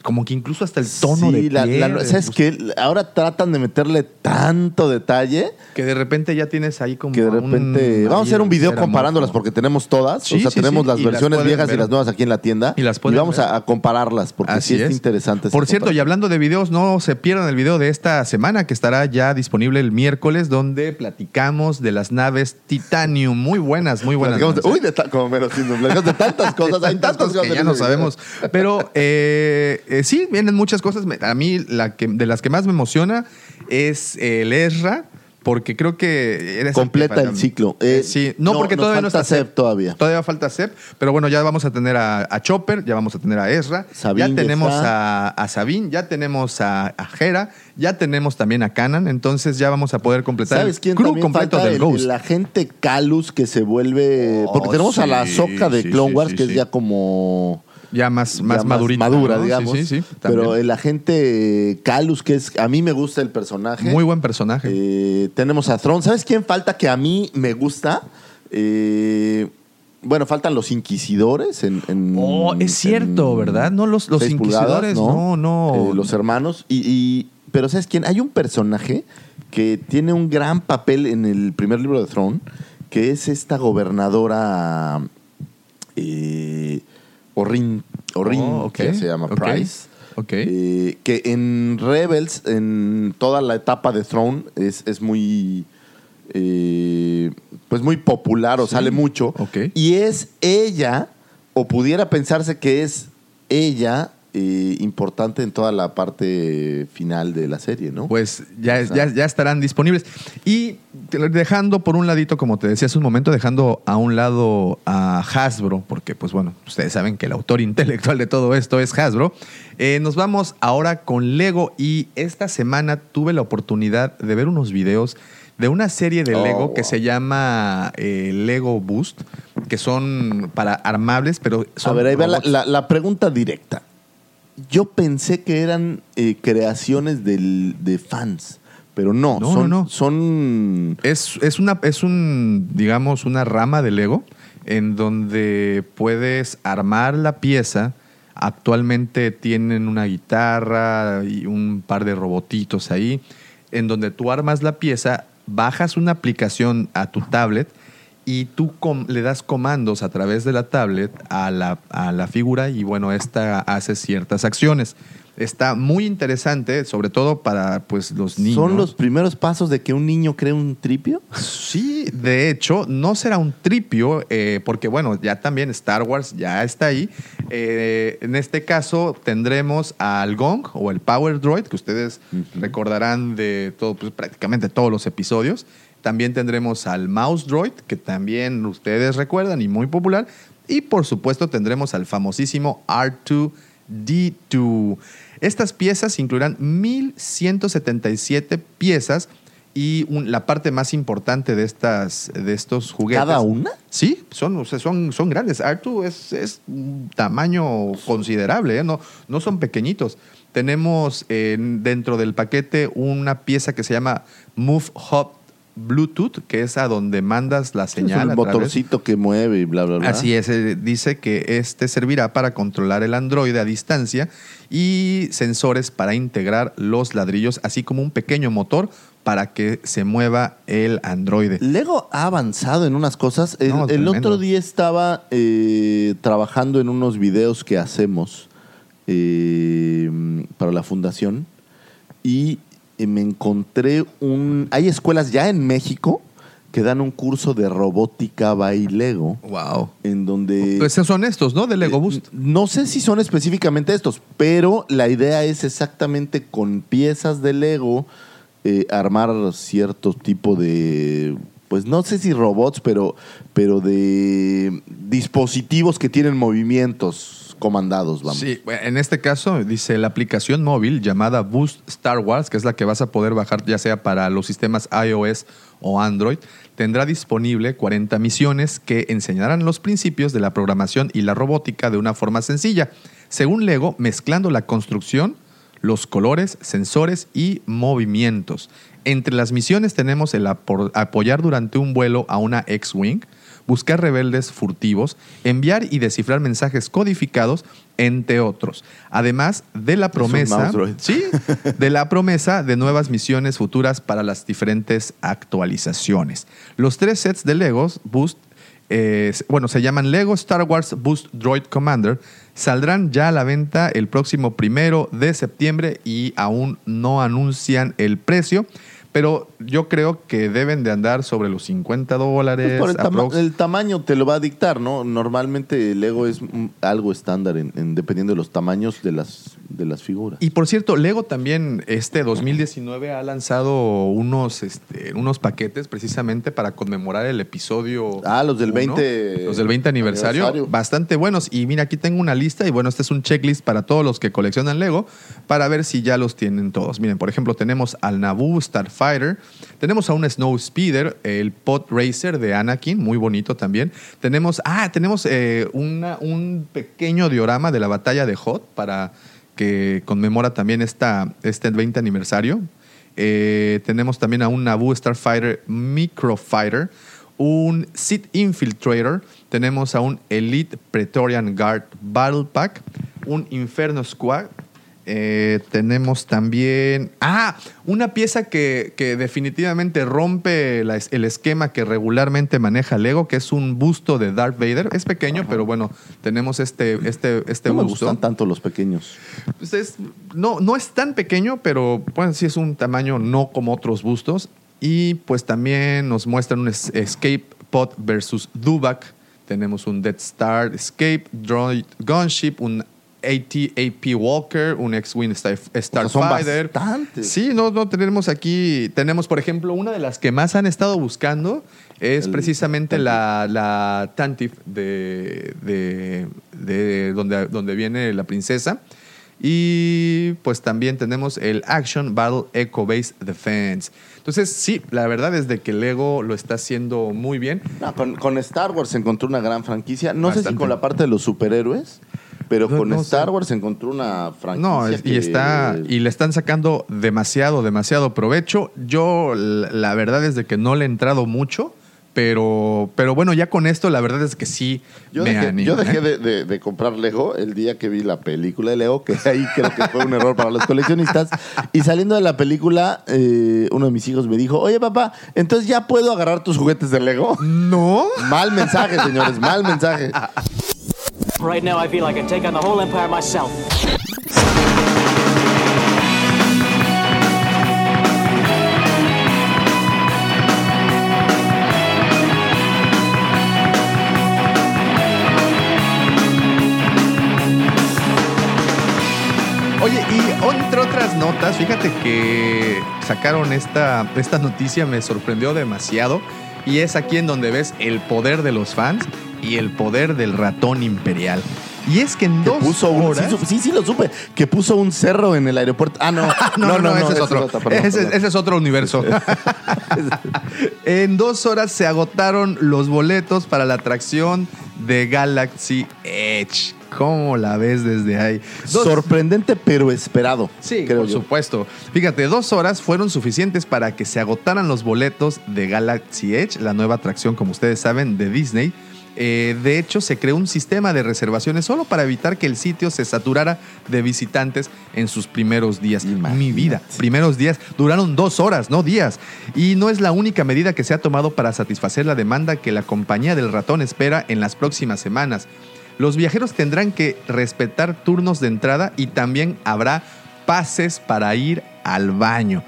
como que incluso hasta el tono Sí, de la- piel, la- ¿Sabes qué? Ahora tratan de meterle tanto detalle que de repente ya tienes ahí como que de un- repente... Vamos a hacer un video comparándolas porque tenemos todas. Sí, o sea, sí, tenemos las y versiones viejas ver. y las nuevas aquí en la tienda. Y las pueden vamos a, a compararlas porque Así sí es, es. interesante. esa Por cierto, y hablando de videos, no se pierdan el video de esta semana que estará ya disponible el miércoles, donde platicamos de las naves Titanium. Muy buenas, muy buenas. Platicamos de- naves, uy, de como platicamos de tantas cosas. hay tantas tantas cosas que ya no sabemos. Pero eh, eh, sí, vienen muchas cosas. A mí, la que, de las que más me emociona es el Ezra, porque creo que... eres Completa el ciclo. Eh, sí, no, no, porque nos todavía no falta está Seb todavía. Todavía falta Seb, pero bueno, ya vamos a tener a, a Chopper, ya vamos a tener a Ezra, Sabine ya tenemos está. a, a Sabine, ya tenemos a, a Hera, ya tenemos también a Canan, entonces ya vamos a poder completar ¿Sabes el quién crew también completo falta? del El- Ghost. El agente Calus que se vuelve... Oh, porque tenemos a la Soca de sí, Clone sí, Wars sí, que sí. es ya como... ya más, más ya madurita. madura, ¿no? Digamos. Sí, sí, pero también. el agente Calus, que es... A mí me gusta el personaje. Muy buen personaje. Eh, tenemos a Thrawn. ¿Sabes quién falta que a mí me gusta? Eh, bueno, faltan los inquisidores en... en- Oh, es cierto, en ¿verdad? No, los, los inquisidores, pulgadas, no, no. Eh, los hermanos. Y, y- pero ¿sabes quién? Hay un personaje que tiene un gran papel en el primer libro de Throne, que es esta gobernadora eh, Orrin, Orrin, Oh, que se llama Price. ok. Eh, que en Rebels, en toda la etapa de Throne, es, es muy. eh, pues muy popular o Sí, sale mucho. Y es ella, o pudiera pensarse que es ella eh, importante en toda la parte final de la serie, ¿no? Pues ya, ya, ya estarán disponibles. Y dejando por un ladito, como te decía hace un momento, dejando a un lado a Hasbro, porque pues bueno, ustedes saben que el autor intelectual de todo esto es Hasbro, eh, nos vamos ahora con Lego y esta semana tuve la oportunidad de ver unos videos de una serie de Oh, Lego que se llama eh, Lego Boost, que son para armables, pero son a ver, ahí va la, robots. la- la pregunta directa. Yo pensé que eran eh, creaciones del- de fans, Pero no, No, son, no, no. son Es, es una, es un, digamos, una rama de Lego en donde puedes armar la pieza. Actualmente tienen una guitarra y un par de robotitos ahí, en donde tú armas la pieza, bajas una aplicación a tu tablet y tú le das comandos a través de la tablet a la, a la figura y bueno, esta hace ciertas acciones. Está muy interesante, sobre todo para pues los niños. ¿Son los primeros pasos de que un niño cree un tripio? Sí, de hecho, no será un tripio, eh, porque bueno, ya también Star Wars ya está ahí. Eh, en este caso tendremos al Gong o el Power Droid, que ustedes recordarán de todo, pues, prácticamente todos los episodios. También tendremos al Mouse Droid, que también ustedes recuerdan y muy popular. Y por supuesto tendremos al famosísimo R2D2. Estas piezas incluirán 1177 piezas y un- la parte más importante de, estas, de estos juguetes. ¿Cada una? Sí, son, o sea, son, son grandes. Artu es, es un tamaño considerable, ¿eh? no, no son pequeñitos. Tenemos eh, dentro del paquete una pieza que se llama Move Hub Bluetooth, que es a donde mandas la Es señal. a través- motorcito que mueve y bla, bla, bla. Así es, eh, dice que este servirá para controlar el androide a distancia y sensores para integrar los ladrillos, así como un pequeño motor para que se mueva el androide. Lego ha avanzado en unas cosas. El, No, el otro día estaba eh, trabajando en unos videos que hacemos eh, para la fundación y eh, me encontré un... Hay escuelas ya en México que dan un curso de robótica by Lego Wow. en donde... Pues son estos, ¿no? De Lego Eh, Boost. No sé si son específicamente estos, pero la idea es exactamente con piezas de Lego eh, armar cierto tipo de, pues no sé si robots, pero, pero de dispositivos que tienen movimientos comandados, vamos. Sí, en este caso dice la aplicación móvil llamada Boost Star Wars, que es la que vas a poder bajar ya sea para los sistemas iOS o Android, tendrá disponible 40 misiones que enseñarán los principios de la programación y la robótica de una forma sencilla, según Lego, mezclando la construcción, los colores, sensores y movimientos. Entre las misiones tenemos el apoyar durante un vuelo a una X-Wing, buscar rebeldes furtivos, enviar y descifrar mensajes codificados, entre otros. Además de la promesa, sí, de la promesa de nuevas misiones futuras para las diferentes actualizaciones. Los tres sets de Legos Boost eh, bueno, se llaman Lego Star Wars Boost Droid Commander. Saldrán ya a la venta el próximo primero de septiembre y aún no anuncian el precio. Pero yo creo que deben de andar sobre los 50 dólares. Pues por el, tama- el tamaño te lo va a dictar, ¿no? Normalmente el Lego es algo estándar en, en- dependiendo de los tamaños de las, de las figuras. Y por cierto, Lego también este 2019 ha lanzado unos, este, unos paquetes precisamente para conmemorar el episodio. Ah, los del uno, 20 Los del 20 aniversario, aniversario. Bastante buenos. Y mira, aquí tengo una lista y bueno, este es un checklist para todos los que coleccionan Lego para ver si ya los tienen todos. Miren, por ejemplo, tenemos al Naboo Starfighter, tenemos a un Snow Speeder, el Pod Racer de Anakin, muy bonito también. Tenemos, ah, tenemos eh, un pequeño diorama de la batalla de Hoth para que conmemora también esta, este 20 aniversario. Eh, tenemos también a un Naboo Starfighter Microfighter, un Sith Infiltrator, tenemos a un Elite Praetorian Guard Battle Pack, un Inferno Squad, eh, tenemos también. Ah, una pieza que, que definitivamente rompe la el esquema que regularmente maneja Lego, que es un busto de Darth Vader. Es pequeño, pero bueno, tenemos este, este, este no me busto. gustan tanto los pequeños. Pues es- no, no es tan pequeño, pero bueno, sí es un tamaño no como otros bustos. Y pues también nos muestran un es- Escape Pod versus Dubak. Tenemos un Death Star Escape, Droid Gunship, un AT-AP Walker, un X-Wing Star- Starfighter. bastantes. Sí, no, no tenemos aquí. Tenemos, por ejemplo, una de las que más han estado buscando es El precisamente la, la Tantif de, de, de donde, donde viene la princesa. Y pues también tenemos el Action Battle Echo Base Defense. Entonces, sí, la verdad es de que Lego lo está haciendo muy bien. No, con, con Star Wars se encontró una gran franquicia. No sé si con la parte de los superhéroes, Pero No- con no sé. Star Wars encontró una franquicia. No, y que- está y le están sacando demasiado, demasiado provecho. Yo la, la verdad es de que no le he entrado mucho, pero, pero bueno, ya con esto la verdad es que sí Yo me dejé, animo. yo dejé ¿eh? de, de- de comprar Lego el día que vi la película de Lego, que ahí creo que fue un error para los coleccionistas. Y saliendo de la película, eh, uno de mis hijos me dijo, oye papá, entonces ya puedo agarrar tus juguetes de Lego. No. Mal mensaje, señores, mal mensaje. Right now, I feel I can take on the whole empire myself. Entre otras notas, fíjate que sacaron esta, esta noticia, me sorprendió demasiado. Y es aquí en donde ves el poder de los fans y el poder del ratón imperial. Y es que en Que dos puso un, horas... sí, sí, sí, lo supe. Que puso un cerro en el aeropuerto. Ah, no. No, no, no, ese es otro. otra, perdón, ese, perdón. ese es otro universo. en dos horas se agotaron los boletos para la atracción de Galaxy Edge. ¿Cómo la ves desde ahí? Dos- Sorprendente, pero esperado. Sí, creo por yo. supuesto. Fíjate, dos horas fueron suficientes para que se agotaran los boletos de Galaxy Edge, la nueva atracción, como ustedes saben, de Disney. Eh, de hecho, se creó un sistema de reservaciones solo para evitar que el sitio se saturara de visitantes en sus primeros días. Mi vida, primeros días. Duraron dos horas, no días. Y no es la única medida que se ha tomado para satisfacer la demanda que la compañía del ratón espera en las próximas semanas. Los viajeros tendrán que respetar turnos de entrada y también habrá pases para ir al baño.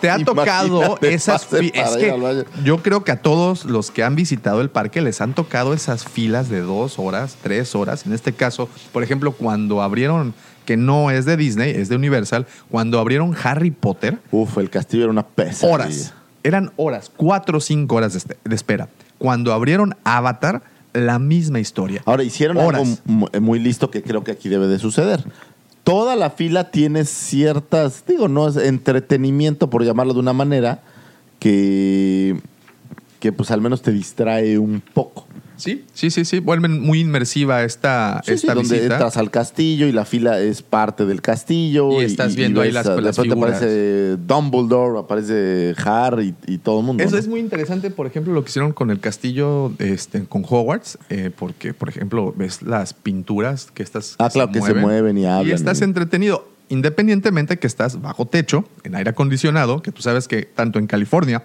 ¿Te, ha tocado esas pase fi- para Es ir que yo creo que a todos los que han visitado el parque les han tocado esas filas de dos horas, tres horas. En este caso, por ejemplo, cuando abrieron, que no es de Disney, es de Universal, cuando abrieron Harry Potter, Uf, el castillo era una pesadilla. horas. Eran horas, cuatro o cinco horas de, este- de espera. Cuando abrieron Avatar, la misma historia. Ahora, hicieron Horas. algo mu- muy listo que creo que aquí debe de suceder. Toda la fila tiene ciertas, digo, no es entretenimiento, por llamarlo de una manera, que, que pues al menos te distrae un poco. Sí, sí, sí, sí. Vuelven muy inmersiva esta, Sí, sí, esta donde entras al castillo y la fila es parte del castillo. Y estás viendo ahí las- de las repente figuras. aparece Dumbledore, aparece Harry y, y todo el mundo. Eso ¿no? es muy interesante, por ejemplo, lo que hicieron con el castillo este, con Hogwarts, eh, porque, por ejemplo, ves las pinturas que estas Ah, claro, que se mueven y hablan Y estás y- entretenido, independientemente que estás bajo techo, en aire acondicionado, que tú sabes que tanto en California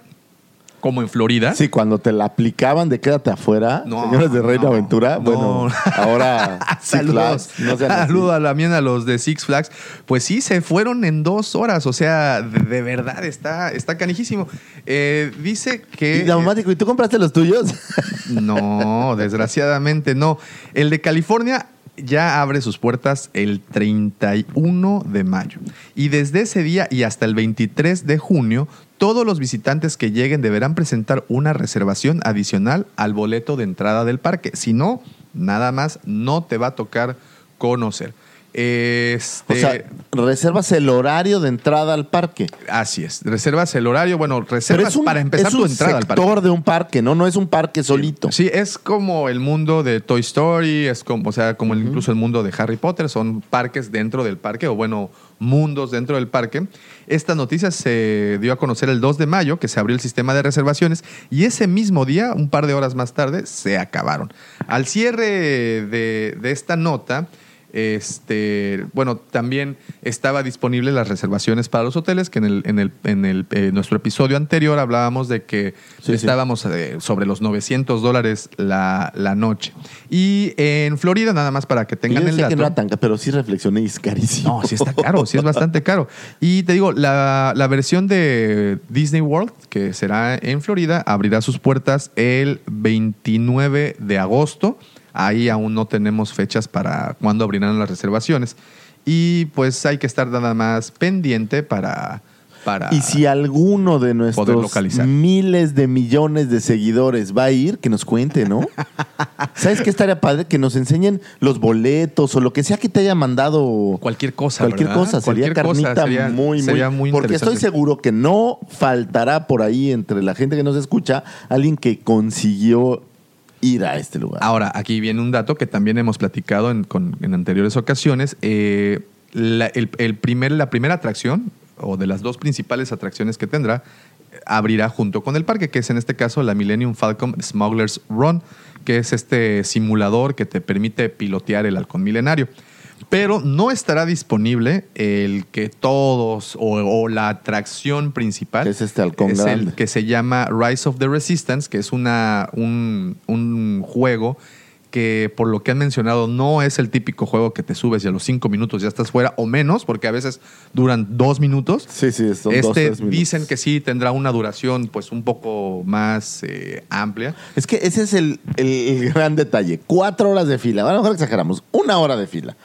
como en Florida. Sí, cuando te la aplicaban de quédate afuera, No, señores de Reino no, Aventura, no. bueno, ahora Six Saludos, Flags, saludo a la también a los de Six Flags. Pues sí, se fueron en dos horas. O sea, de, de verdad está, está canijísimo. Eh, dice que. Y Daumático, ¿y tú compraste los tuyos? No, desgraciadamente no. El de California ya abre sus puertas el 31 de mayo. Y desde ese día y hasta el 23 de junio, todos los visitantes que lleguen deberán presentar una reservación adicional al boleto de entrada del parque. Si no, nada más no te va a tocar conocer. Este, O sea, reservas el horario de entrada al parque. así es. Reservas el horario. Bueno, reservas un, para empezar es tu entrada al parque. sector de un parque, ¿no? No es un parque solito. Sí, es como el mundo de Toy Story, es como, o sea, como incluso el mundo de Harry Potter, son parques dentro del parque, o bueno, mundos dentro del parque. Esta noticia se dio a conocer el 2 de mayo, que se abrió el sistema de reservaciones, y ese mismo día, un par de horas más tarde, se acabaron. Al cierre de, de esta nota, este, bueno, también estaba disponible las reservaciones para los hoteles, que en el, en el, en el eh, nuestro episodio anterior hablábamos de que Sí, sí. estábamos eh, sobre los 900 dólares la, la noche. Y en Florida, nada más para que tengan yo el sé dato. que no era tan ca- pero sí reflexioné y es carísimo. No, sí está caro, sí es bastante caro. Y te digo, la, la versión de Disney World, que será en Florida, abrirá sus puertas el 29 de agosto. Ahí aún no tenemos fechas para cuándo abrirán las reservaciones. Y pues hay que estar nada más pendiente para... para Y si alguno de nuestros miles de millones de seguidores va a ir, que nos cuente, ¿no? ¿Sabes qué estaría padre? Que nos enseñen los boletos o lo que sea que te haya mandado. Cualquier cosa, Cualquier ¿verdad? cosa, sería Cualquier cosa carnita sería- muy, muy, sería muy Porque estoy seguro que no faltará por ahí entre la gente que nos escucha alguien que consiguió ir a este lugar. Ahora, aquí viene un dato que también hemos platicado en, en anteriores ocasiones. Eh, la, el- primer, la primera atracción, o de las dos principales atracciones que tendrá, abrirá junto con el parque, que es en este caso la Millennium Falcon Smuggler's Run, que es este simulador que te permite pilotear el halcón milenario. Pero no estará disponible el que todos, o, o la atracción principal, es este halcón es el que se llama Rise of the Resistance, que es una, un, un juego que por lo que han mencionado no es el típico juego que te subes y a los cinco minutos ya estás fuera o menos, porque a veces duran dos minutos. Sí, sí, son dos, este tres minutos. dicen que sí tendrá una duración pues un poco más eh, amplia. Es que ese es el, el- el gran detalle. Cuatro horas de fila. A lo mejor exageramos. Una hora de fila.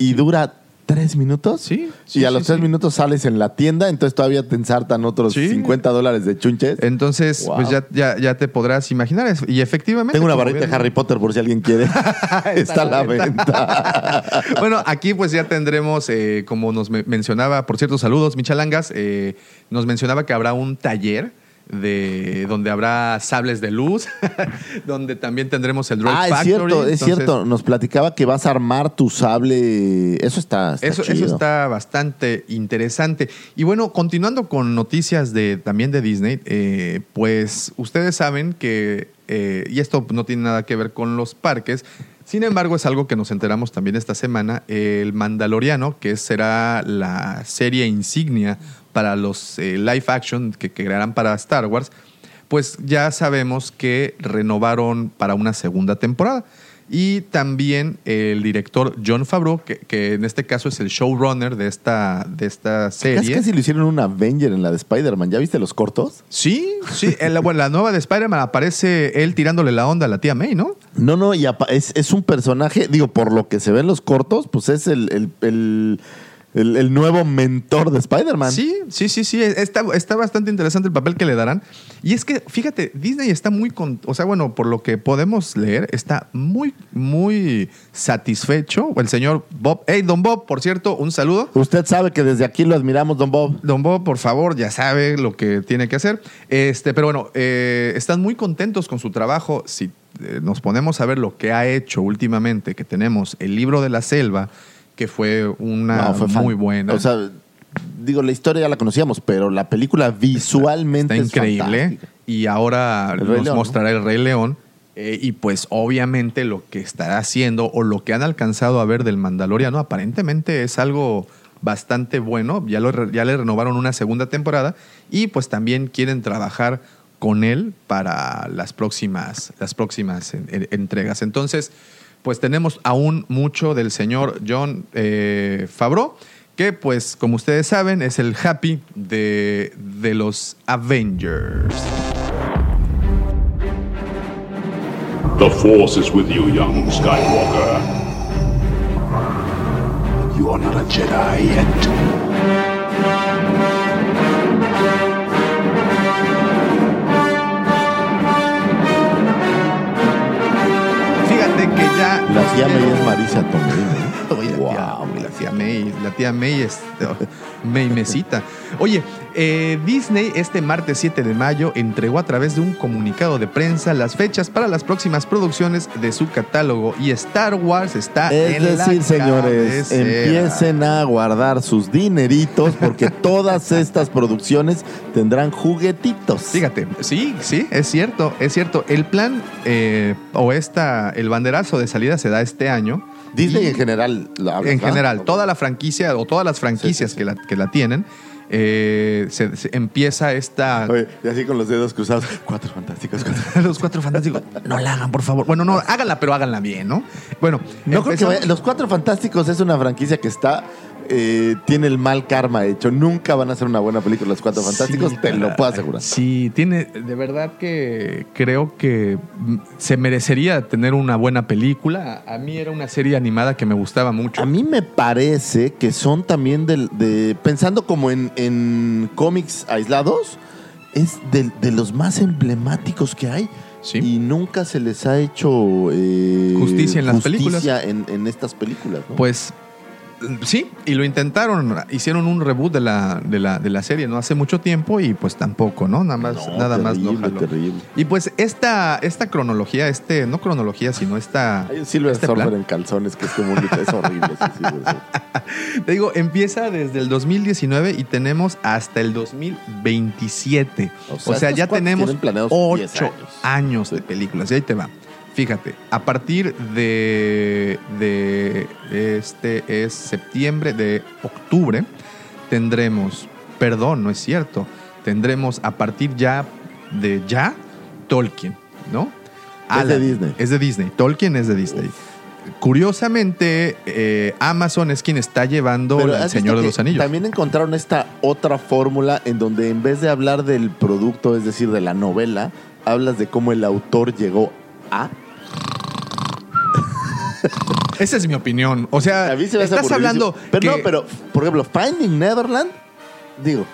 Y dura tres minutos. Sí, y sí, a los tres sí. minutos sales en la tienda, entonces todavía te ensartan otros Sí. 50 dólares de chunches. Entonces, Wow. pues ya, ya, ya te podrás imaginar. Es- Y efectivamente. Tengo una varita de Harry Potter por si alguien quiere. Está a la venta. bueno, aquí pues ya tendremos, eh, como nos me- mencionaba, por cierto, saludos, Michalangas, eh, nos mencionaba que habrá un taller de donde habrá sables de luz, donde también tendremos el Droid ah, es Factory. cierto, es Entonces, cierto. Nos platicaba que vas a armar tu sable. Eso está, está Eso, eso está bastante interesante. Y bueno, continuando con noticias de, también de Disney, eh, pues ustedes saben que, eh, y esto no tiene nada que ver con los parques, sin embargo es algo que nos enteramos también esta semana, el Mandaloriano, que será la serie insignia para los eh, live action que, que crearán para Star Wars, pues ya sabemos que renovaron para una segunda temporada. Y también el director John Favreau, que, que en este caso es el showrunner de esta, de esta Casi serie. casi lo hicieron un Avenger en la de Spider-Man. ¿Ya viste los cortos? Sí, sí. bueno, la nueva de Spider-Man aparece él tirándole la onda a la tía May, ¿no? No, no, y es, es un personaje, digo, por lo que se ve en los cortos, pues es el, el, el- el- el nuevo mentor de Spider-Man. Sí, sí, sí, sí. Está, está bastante interesante el papel que le darán. Y es que, fíjate, Disney está muy, con, o sea, bueno, por lo que podemos leer, está muy, muy satisfecho. El señor Bob, hey, don Bob, por cierto, un saludo. Usted sabe que desde aquí lo admiramos, don Bob. Don Bob, por favor, ya sabe lo que tiene que hacer. Este, pero bueno, eh, están muy contentos con su trabajo. Si eh, nos ponemos a ver lo que ha hecho últimamente, que tenemos el libro de la selva, que fue una No, fue fan- muy buena. O sea, digo, la historia ya la conocíamos, pero la película visualmente Está es increíble. fantástica. Y ahora El nos León, mostrará el Rey León. Eh, y pues obviamente lo que está haciendo o lo que han alcanzado a ver del Mandaloriano aparentemente es algo bastante bueno. Ya, lo ya le renovaron una segunda temporada y pues también quieren trabajar con él para las próximas, las próximas en- en- entregas. Entonces, pues tenemos aún mucho del señor John eh, Favreau, que pues como ustedes saben es el happy de, de los Avengers. The Force is with you, young Skywalker. You are not a Jedi yet. Ya... La tía May es Marisa La, tía, Wow. la tía May, la tía May es May Mesita. Oye, eh, Disney este martes 7 de mayo entregó a través de un comunicado de prensa las fechas para las próximas producciones de su catálogo y Star Wars está Es en la decir, señores, cabecera. empiecen a guardar sus dineritos porque todas estas producciones tendrán juguetitos. Fíjate, sí, sí, es cierto, es cierto. El plan eh, o esta, el banderazo de salida se da este año. Disney Y- en general. lo hablas, En general, toda la franquicia o todas las franquicias Sí, sí, sí. Que, la, que la tienen, eh, se, se empieza esta... Oye, y así con los dedos cruzados. Cuatro fantásticos. cuatro. Los cuatro fantásticos, no la hagan, por favor. Bueno, no, háganla, pero háganla bien, ¿no? Bueno, No creo que vaya- Los Cuatro Fantásticos es una franquicia que está. Eh, tiene el mal karma hecho. Nunca van a ser una buena película Los Cuatro Fantásticos, te lo puedo asegurar. Sí, tiene, de verdad que creo que se merecería tener una buena película. A mí era una serie animada que me gustaba mucho. A mí me parece que son también del- de. Pensando como en, en cómics aislados, es de, los más emblemáticos que hay. Sí. Y nunca se les ha hecho. eh, Justicia en las justicia películas. En, en estas películas, ¿no? Pues Sí, y lo intentaron, hicieron un reboot de la, de la, de la serie no hace mucho tiempo y pues tampoco, ¿no? Nada más, No, nada más no terrible. Y pues esta, esta cronología, este, no cronología, sino esta. Hay un Silver este Surfer en calzones que es como un es horrible. ese. Te digo, empieza desde el 2019 y tenemos hasta el 2027. O O sea, sea, estos ya tenemos tienen planeados 10 ocho años. años de películas. Y ahí te va. Fíjate, a partir de, de este es septiembre, de octubre, tendremos, perdón, no es cierto, tendremos a partir ya de ya Tolkien, ¿no? Es de Disney. Es de Disney. Tolkien es de Disney. Curiosamente, eh, Amazon es quien está llevando El ¿has visto Señor de los Anillos. También encontraron esta otra fórmula en donde en vez de hablar del producto, es decir, de la novela, hablas de cómo el autor llegó a. Esa es mi opinión. O sea, A mí se me hace estás hablando. Pero que- no, pero, por ejemplo, Finding Neverland, digo,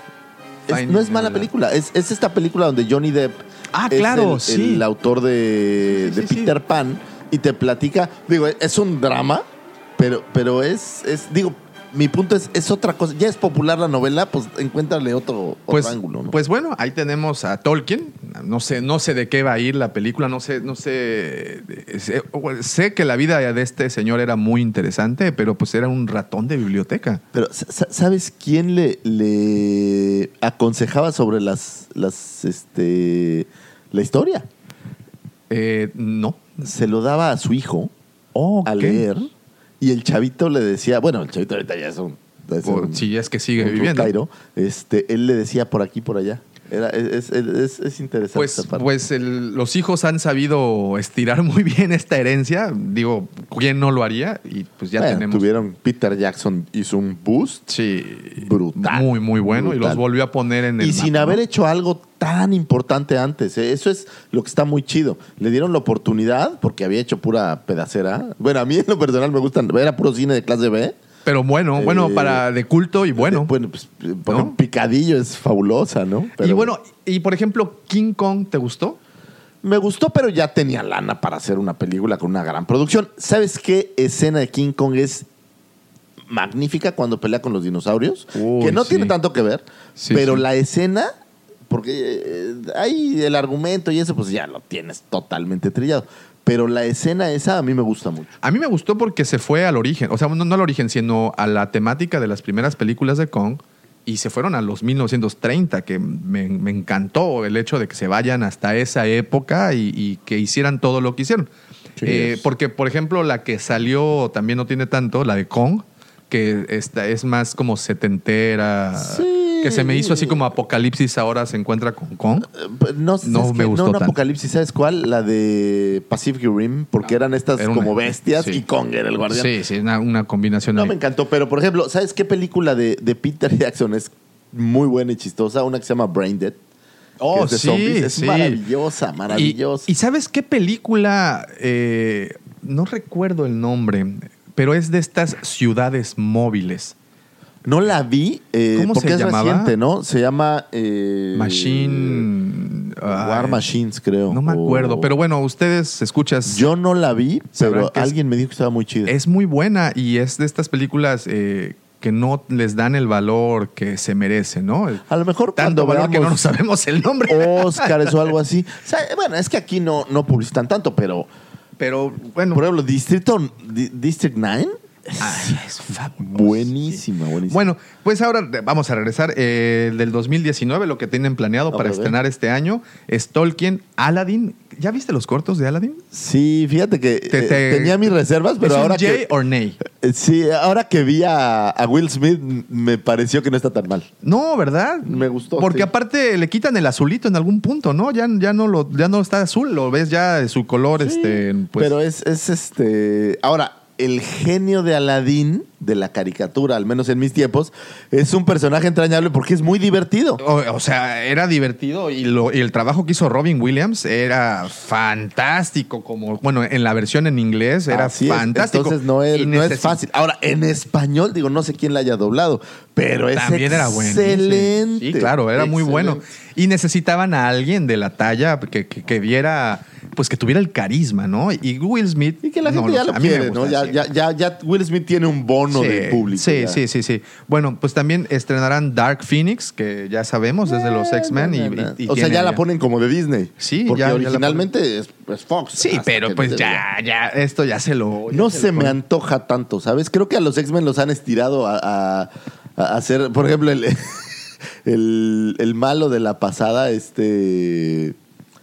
es- no es mala Neverland. película. Es, es esta película donde Johnny Depp Ah, es claro, el, sí. el autor de, Sí, de sí, sí. Peter Pan y te platica. Digo, es un drama, pero, pero es, es. Digo, mi punto es, es otra cosa. Ya es popular la novela, pues encuéntrale otro, otro Pues, ángulo, ¿no? pues bueno, ahí tenemos a Tolkien. No sé, no sé de qué va a ir la película, no sé, no sé. Sé, sé que la vida de este señor era muy interesante, pero pues era un ratón de biblioteca. Pero, sa- sa- ¿sabes quién le, le aconsejaba sobre las, las, este, la historia? Eh, no. Se lo daba a su hijo Oh, a ¿qué? leer y el chavito le decía, bueno, el chavito ahorita ya es un, es un- si es que sigue viviendo. rucairo, este, él le decía por aquí, por allá. Era, es, es, es- es interesante Pues, esa parte. pues el- los hijos han sabido estirar muy bien esta herencia. Digo, ¿quién no lo haría? Y pues ya Bueno, tenemos. Tuvieron, Peter Jackson hizo un boost Sí. Brutal. Muy, muy bueno. Y los volvió a poner en el. y sin haber hecho algo tan importante antes. ¿eh? Eso es lo que está muy chido. Le dieron la oportunidad porque había hecho pura pedacera. Bueno, a mí en lo personal me gustan. Era puro cine de clase B. Pero bueno, bueno, Eh, para de culto y bueno. Eh, bueno, pues, ¿No? Picadillo es fabulosa, ¿no? Pero y bueno, y por ejemplo, King Kong, ¿te gustó? Me gustó, pero ya tenía lana para hacer una película con una gran producción. ¿Sabes qué escena de King Kong es magnífica cuando pelea con los dinosaurios? Uy, que no sí. tiene tanto que ver, Sí, pero sí. la escena, porque eh, ahí el argumento y eso, pues ya lo tienes totalmente trillado. Pero la escena esa a mí me gusta mucho. A mí me gustó porque se fue al origen, o sea, no, no al origen, sino a la temática de las primeras películas de Kong y se fueron a los 1930, que me, me encantó el hecho de que se vayan hasta esa época y, y que hicieran todo lo que hicieron. Eh, porque, por ejemplo, la que salió también no tiene tanto, la de Kong, que esta es más como setentera, Sí. Que se me hizo así como Apocalipsis ahora se encuentra con Kong. Eh, No, No ¿sabes me gustó No, un tanto. apocalipsis, ¿sabes cuál? La de Pacific Rim, porque eran estas Era una- como bestias sí. y Kong era el guardián. Sí, sí, una, una combinación No ahí. me encantó, pero por ejemplo, ¿sabes qué película de, de Peter Jackson es muy buena y chistosa? Una que se llama Brain Dead. Oh, es de sí, zombies. Es sí. maravillosa, Y, maravillosa. y ¿sabes qué película? Eh, no recuerdo el nombre, pero es de estas ciudades móviles. No la vi eh, ¿Cómo porque se es llamaba? reciente, ¿no? Se llama eh, Machine. War ay, Machines, creo. No me o- acuerdo, pero bueno, ustedes escuchas. Yo no la vi, Sabrán pero que es- alguien me dijo que estaba muy chida. Es muy buena y es de estas películas eh, que no les dan el valor que se merecen, ¿no? El- A lo mejor tanto cuando valor que no veamos nos sabemos el nombre. Oscars o algo así. O sea, bueno, es que aquí no, no publicitan tanto, pero Pero bueno, por ejemplo, Distrito Di- District 9 ay, es buenísima, buenísima. Bueno, pues ahora vamos a regresar. eh, del 2019, lo que tienen planeado para ver. estrenar este año es Tolkien, Aladdin. ¿Ya viste los cortos de Aladdin? Sí, fíjate que Te- eh, te- tenía mis reservas, pero ¿Es un ahora yay que or nay? eh, sí, ahora que vi a, a Will Smith me pareció que no está tan mal. No, ¿verdad? Me gustó, Porque sí. aparte le quitan el azulito en algún punto, ¿no? Ya, ya no lo, ya no está azul, lo ves ya de su color, este, pues, pero es, es este. Ahora, el genio de Aladdin, de la caricatura, al menos en mis tiempos, es un personaje entrañable porque es muy divertido. O, o sea, era divertido y, lo- y el trabajo que hizo Robin Williams era fantástico, como, bueno, en la versión en inglés era Así es. fantástico. Entonces no es, no es fácil. Ahora, en español, digo, no sé quién la haya doblado, pero es También era bueno. excelente. Sí, claro, era muy bueno. Excelente. Y necesitaban a alguien de la talla que, que, que diera pues que tuviera el carisma, ¿no? Y Will Smith. Y que la no gente ya lo quiere, ¿no? ya, ya, ya Will Smith tiene un bono Sí, del público. Sí, ya. sí, sí, sí. Bueno, pues también estrenarán Dark Phoenix, que ya sabemos, es de los X-Men. y- No, no, no. y- y o sea, ya la ponen como de Disney. Sí, porque ya- originalmente es, es Fox. Sí, pero pues ya, ya, esto ya se lo. No se se lo me antoja tanto, ¿sabes? Creo que a los X-Men los han estirado a, a- a hacer, por ejemplo, el, el, el malo de la pasada, este...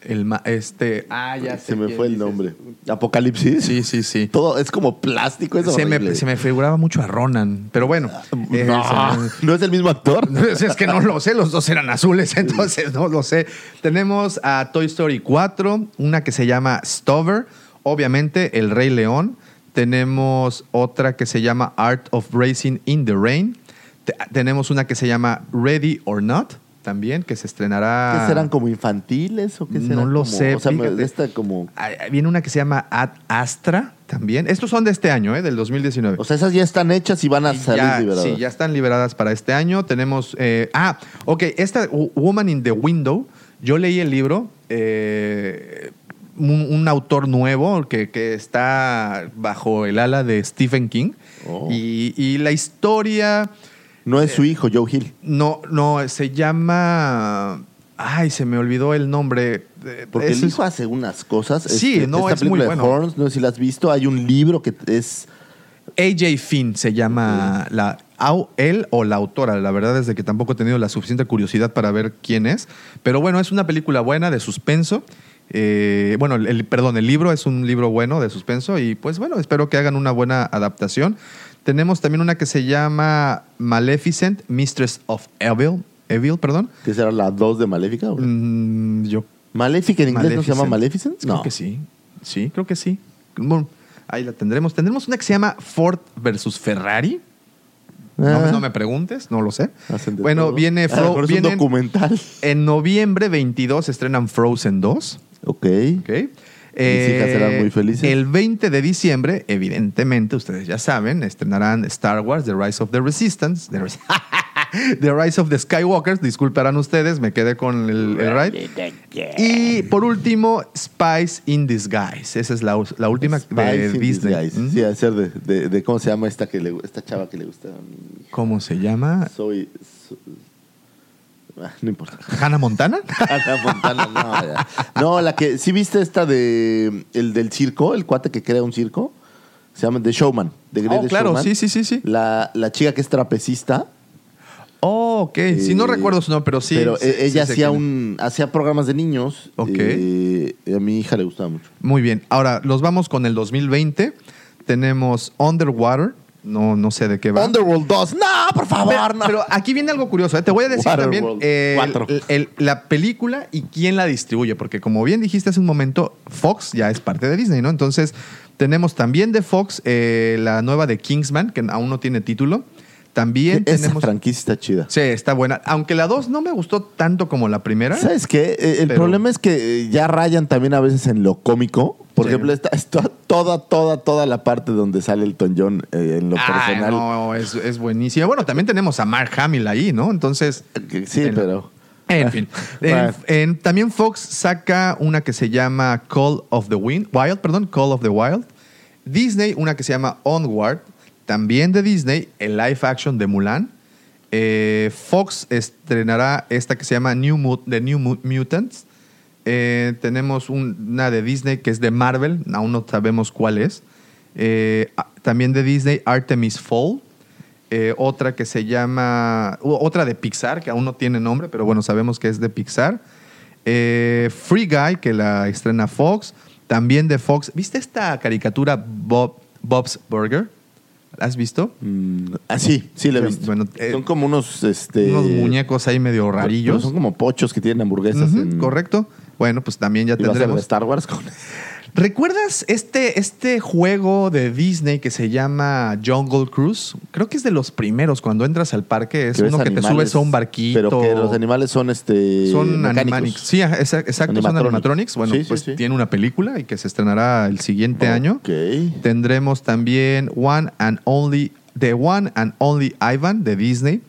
El ma- este. Ah, ya sé Se me fue el dices. nombre. Apocalipsis. Sí, sí, sí. Todo es como plástico, es Se me, se me figuraba mucho a Ronan, pero bueno. eh, no, me- no es el mismo actor. Es que no lo sé, los dos eran azules, entonces no lo sé. Tenemos a Toy Story 4, una que se llama Stover, obviamente El Rey León. Tenemos otra que se llama Art of Racing in the Rain. Te- tenemos una que se llama Ready or Not, también, que se estrenará. ¿Qué serán como infantiles o qué No serán? lo como- sé, O sea, esta como... Viene una que se llama Ad Astra también. Estos son de este año, ¿eh? del 2019. O sea, esas ya están hechas y van a Y salir ya, liberadas. Sí, ya están liberadas para este año. Tenemos. eh, ah, ok. Esta Woman in the Window. Yo leí el libro. eh, un, un autor nuevo que, que está bajo el ala de Stephen King. Oh. Y, y la historia. No es su hijo, Joe Hill. No, no, se llama. Ay, se me olvidó el nombre. Eh, Porque el hijo hace unas cosas. Sí, Este, no, esta es muy película bueno. de Horns, no sé si la has visto. Hay un libro que es... AJ Finn se llama la, él o la autora. La verdad es de que tampoco he tenido la suficiente curiosidad para ver quién es. Pero bueno, es una película buena de suspenso. Eh, bueno, el- perdón, el libro es un libro bueno de suspenso y pues bueno, espero que hagan una buena adaptación. Tenemos también una que se llama Maleficent, Mistress of Evil. Evil, perdón. que será la 2 de Maléfica? Mm, yo ¿Maléfica en inglés no se llama Maleficent. Creo que sí. Sí, creo que sí. Bueno, ahí la tendremos. Tendremos una que se llama Ford versus Ferrari. No, Ah. me- no me preguntes, no lo sé. Bueno, todo. viene A lo Fro- vienen- documental. en noviembre 22 estrenan Frozen 2. Ok. ¿ok? Eh, hijas serán muy felices. El 20 de diciembre, evidentemente, ustedes ya saben, estrenarán Star Wars, The Rise of the Resistance. The, Ris- The Rise of the Skywalkers. Disculparán ustedes, me quedé con el, el ride. Y por último, Spice in Disguise. Esa es la, última de Spice in Disney. Disguise. ¿Mm? Sí, a ser de, de, de- ¿Cómo se llama esta, que le, esta chava que le gusta? ¿Cómo se llama? Soy... so- no importa. ¿Hannah Montana? Hannah Montana, no, ya. No, la que... ¿Sí viste esta de... El del circo? El cuate que crea un circo. Se llama The Showman. The Oh, Greatest claro, Showman. sí, sí, sí, sí. La, la chica que es trapecista. Oh, ok. Sí, no Eh, recuerdo su nombre, pero sí. Pero sí, eh, sí ella hacía un hacía programas de niños. Ok. eh, a mi hija le gustaba mucho. Muy bien. Ahora, los vamos con el 2020. Tenemos Underwater. No, no sé de qué va. Underworld 2. No, por favor, Pero, no. pero aquí viene algo curioso. ¿eh? Te voy a decir también eh, cuatro. el- el- la película y quién la distribuye. Porque como bien dijiste hace un momento, Fox ya es parte de Disney, ¿no? Entonces, tenemos también de Fox eh, la nueva de Kingsman, que aún no tiene título. También Esa tenemos... franquicia está chida. Sí, está buena. Aunque la 2 no me gustó tanto como la primera. ¿Sabes qué? Eh, El Pero- problema es que eh, ya rayan también a veces en lo cómico. Por Sí. ejemplo, está, está toda, toda, toda la parte donde sale el John eh, en lo Ah, personal. no, es, es buenísima. Bueno, también tenemos a Mark Hamill ahí, ¿no? Entonces, Que Sí, En- pero. en fin. En- en- también Fox saca una que se llama Call of the Wind, Wild, perdón, Call of the Wild. Disney, una que se llama Onward, también de Disney, el live action de Mulan. Eh, Fox estrenará esta que se llama New Mut- The New Mu- Mutants. Eh, tenemos un- una de Disney que es de Marvel, aún no sabemos cuál es. Eh, también de Disney, Artemis Fall. Eh, otra que se llama. Otra de Pixar, que aún no tiene nombre, pero bueno, sabemos que es de Pixar. Eh, Free Guy, que la estrena Fox. También de Fox. ¿Viste esta caricatura Bob, Bob's Burger? ¿La has visto? Mm, ah, sí, sí, le he visto. bueno, eh, son como unos. Este, Unos muñecos ahí medio rarillos. Son como pochos que tienen hamburguesas. En- Correcto. Bueno, pues también ya a de tendremos. Star Wars con. ¿Recuerdas este, este juego de Disney que se llama Jungle Cruise? Creo que es de los primeros. Cuando entras al parque es que uno que te subes a un barquito. Pero que los animales son este. son animatronics. Sí, exacto, son Animatronics. Bueno, Sí, pues sí. tiene una película y que se estrenará el siguiente año. Ok. Tendremos también One and Only, The One and Only Ivan de Disney.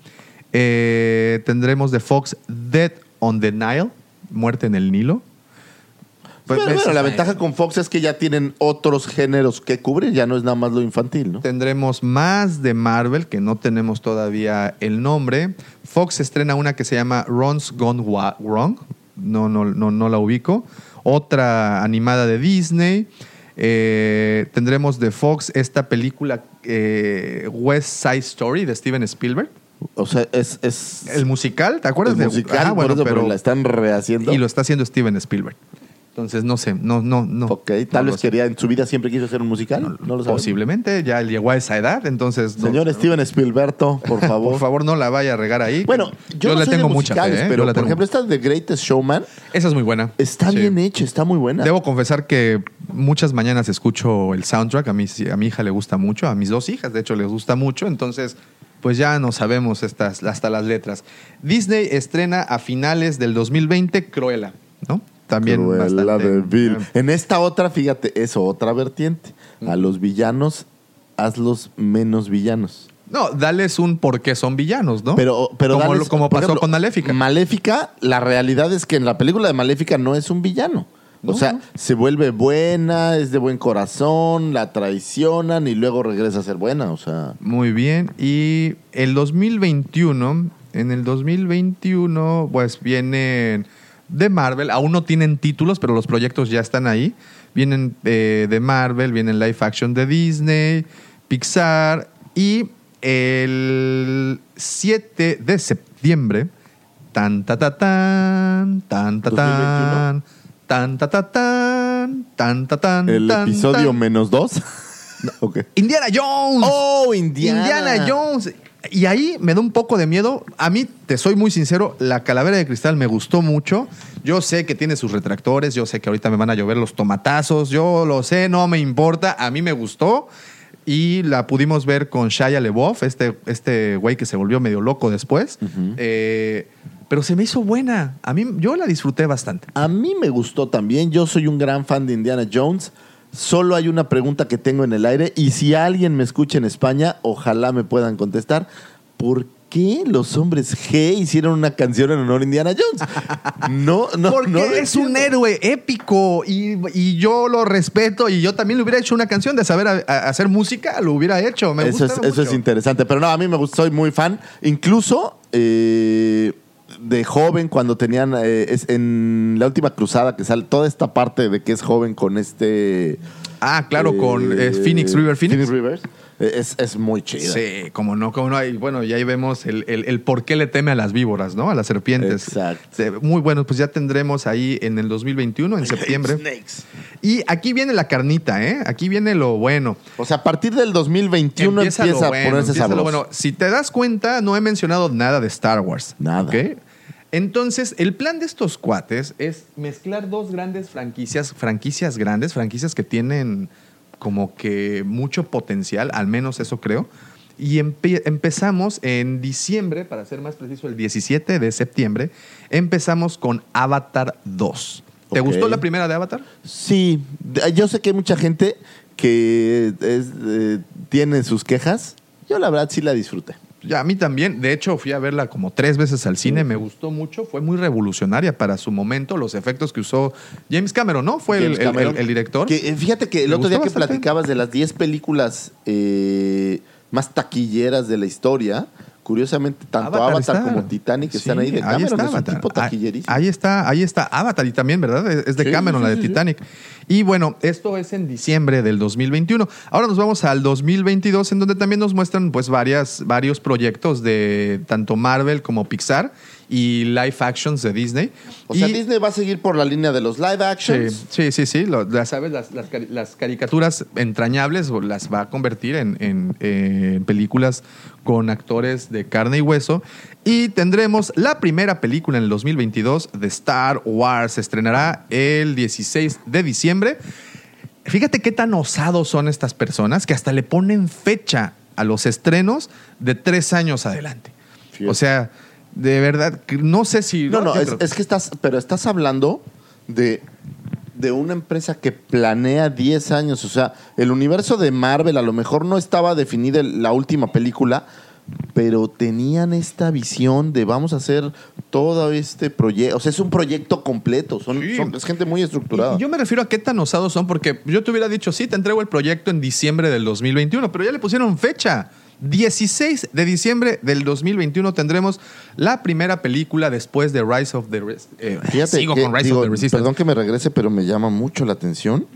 Eh, tendremos de Fox Dead on the Nile, Muerte en el Nilo. Pues, Pero, bueno, la ventaja con Fox es que ya tienen otros géneros que cubrir, ya no es nada más lo infantil, ¿no? Tendremos más de Marvel, que no tenemos todavía el nombre. Fox estrena una que se llama Ron's Gone Wrong. No, no, no, no la ubico. Otra animada de Disney. Eh, tendremos de Fox esta película eh, West Side Story de Steven Spielberg. O sea, es, es El musical, ¿te acuerdas el de musical, Ah, bueno, eso, pero, pero- la están rehaciendo. y lo está haciendo Steven Spielberg. Entonces, no sé, no, no, no. Ok, tal vez quería, en su vida siempre quiso hacer un musical. No, lo sabemos. Posiblemente, ya llegó a esa edad, entonces. no- Señor Steven Spielberto, por favor. Por favor, no la vaya a regar ahí. Bueno, yo, le soy tengo de mucha musicales, fe, ¿eh? pero Yo la por tengo- ejemplo, esta de Greatest Showman esa es muy buena. está Sí. bien hecha, está muy buena. Debo confesar que muchas mañanas escucho el soundtrack. A mi, a mi hija le gusta mucho, a mis dos hijas, de hecho, les gusta mucho. Entonces, pues ya no sabemos estas, hasta las letras. Disney estrena a finales del 2020 Cruella, ¿no? También Cruella bastante- de. En esta otra, fíjate, es otra vertiente. A los villanos, hazlos menos villanos. No, dales un por qué son villanos, ¿no? Pero, pero como, dales- como pasó ejemplo, con Maléfica. Maléfica, la realidad es que en la película de Maléfica no es un villano. O sea, no. se vuelve buena, es de buen corazón, la traicionan y luego regresa a ser buena. O sea, Muy bien. Y el 2021, en el 2021, pues vienen de Marvel. Aún no tienen títulos, pero los proyectos ya están ahí. Vienen eh, de Marvel, vienen live action de Disney, Pixar. Y el 7 de septiembre, tan ta ta tan, tan ta tan, tan ta ta tan, tan ta tan. el tan, episodio tan. menos dos. Indiana Jones. Oh, Indiana. Indiana Jones. Y ahí me da un poco de miedo. A mí, te soy muy sincero, la calavera de cristal me gustó mucho. Yo sé que tiene sus retractores, yo sé que ahorita me van a llover los tomatazos, yo lo sé, no me importa. A mí me gustó. Y la pudimos ver con Shia LeBoff, este, este güey que se volvió medio loco después. Eh, pero se me hizo buena. A mí, yo la disfruté bastante. A mí me gustó también. Yo soy un gran fan de Indiana Jones. Solo hay una pregunta que tengo en el aire y si alguien me escucha en España, ojalá me puedan contestar. ¿Por qué los hombres G hicieron una canción en honor a Indiana Jones? No, no, Porque no es un héroe épico y, y yo lo respeto y yo también le hubiera hecho una canción de saber a- a- hacer música, lo hubiera hecho. Me Eso es, eso interesante. Pero no, a mí me gusta, soy muy fan. Incluso eh, de joven, cuando tenían eh, es en la última cruzada que sale toda esta parte de que es joven con este. Ah, claro, con eh, Phoenix River Phoenix. Rivers. Es, es muy chido. Sí, como no, como no. Y bueno, y ahí vemos el, el- el por qué le teme a las víboras, ¿no? A las serpientes. Exacto. Muy bueno, pues ya tendremos ahí en el 2021, en septiembre. Snakes. Y aquí viene la carnita, ¿eh? Aquí viene lo bueno. O sea, a partir del 2021 empieza, lo a bueno, ponerse empieza sabroso. bueno. Si te das cuenta, no he mencionado nada de Star Wars. Nada. ¿ok? Entonces, el plan de estos cuates es mezclar dos grandes franquicias, franquicias grandes, franquicias que tienen como que mucho potencial, al menos eso creo. Y empe- empezamos en diciembre, para ser más preciso, el 17 de septiembre, empezamos con Avatar 2. ¿Te gustó la primera de Avatar? Sí, yo sé que hay mucha gente que es, eh, tiene sus quejas. Yo la verdad sí la disfruté. Ya, a mí también. De hecho, fui a verla como tres veces al cine. Me gustó mucho. Fue muy revolucionaria para su momento. Los efectos que usó James Cameron, ¿no? Fue el- James el, Cameron. el- el director. Que, eh, fíjate que el otro día que bastante. platicabas de las 10 películas eh, más taquilleras de la historia, curiosamente tanto Avatar, está. como Titanic están Sí, ahí de Cameron. está es un Avatar. tipo taquillerísimo. Ahí está, ahí está Avatar y también, ¿verdad? Es de Sí, Cameron, sí, la de. Titanic. Y bueno, esto es en diciembre del 2021. Ahora nos vamos al 2022, en donde también nos muestran pues varias, varios proyectos de tanto Marvel como Pixar y live actions de Disney. O sea, Disney va a seguir por la línea de los live actions. sí, sí, sí. Lo- ya sabes, las, las cari- las caricaturas entrañables las va a convertir en, en, películas con actores de carne y hueso. Y tendremos la primera película en el 2022 de Star Wars. Se estrenará el 16 de diciembre. Fíjate qué tan osados son estas personas que hasta le ponen fecha a los estrenos de tres años adelante. O sea, de verdad, no sé si... No, no, es, es que estás, pero estás hablando de, de una empresa que planea 10 años. O sea, el universo de Marvel a lo mejor no estaba definida la última película, pero tenían esta visión de vamos a hacer todo este proyecto. O sea, es un proyecto completo. Son, Sí. son- es gente muy estructurada. Y yo me refiero a qué tan osados son, porque yo te hubiera dicho, sí, te entrego el proyecto en diciembre del 2021, pero ya le pusieron fecha. 16 de diciembre del 2021 tendremos la primera película después de Rise of the Res- eh, Fíjate Sigo con Rise digo, of the Resistance. Perdón que me regrese, pero me llama mucho la atención.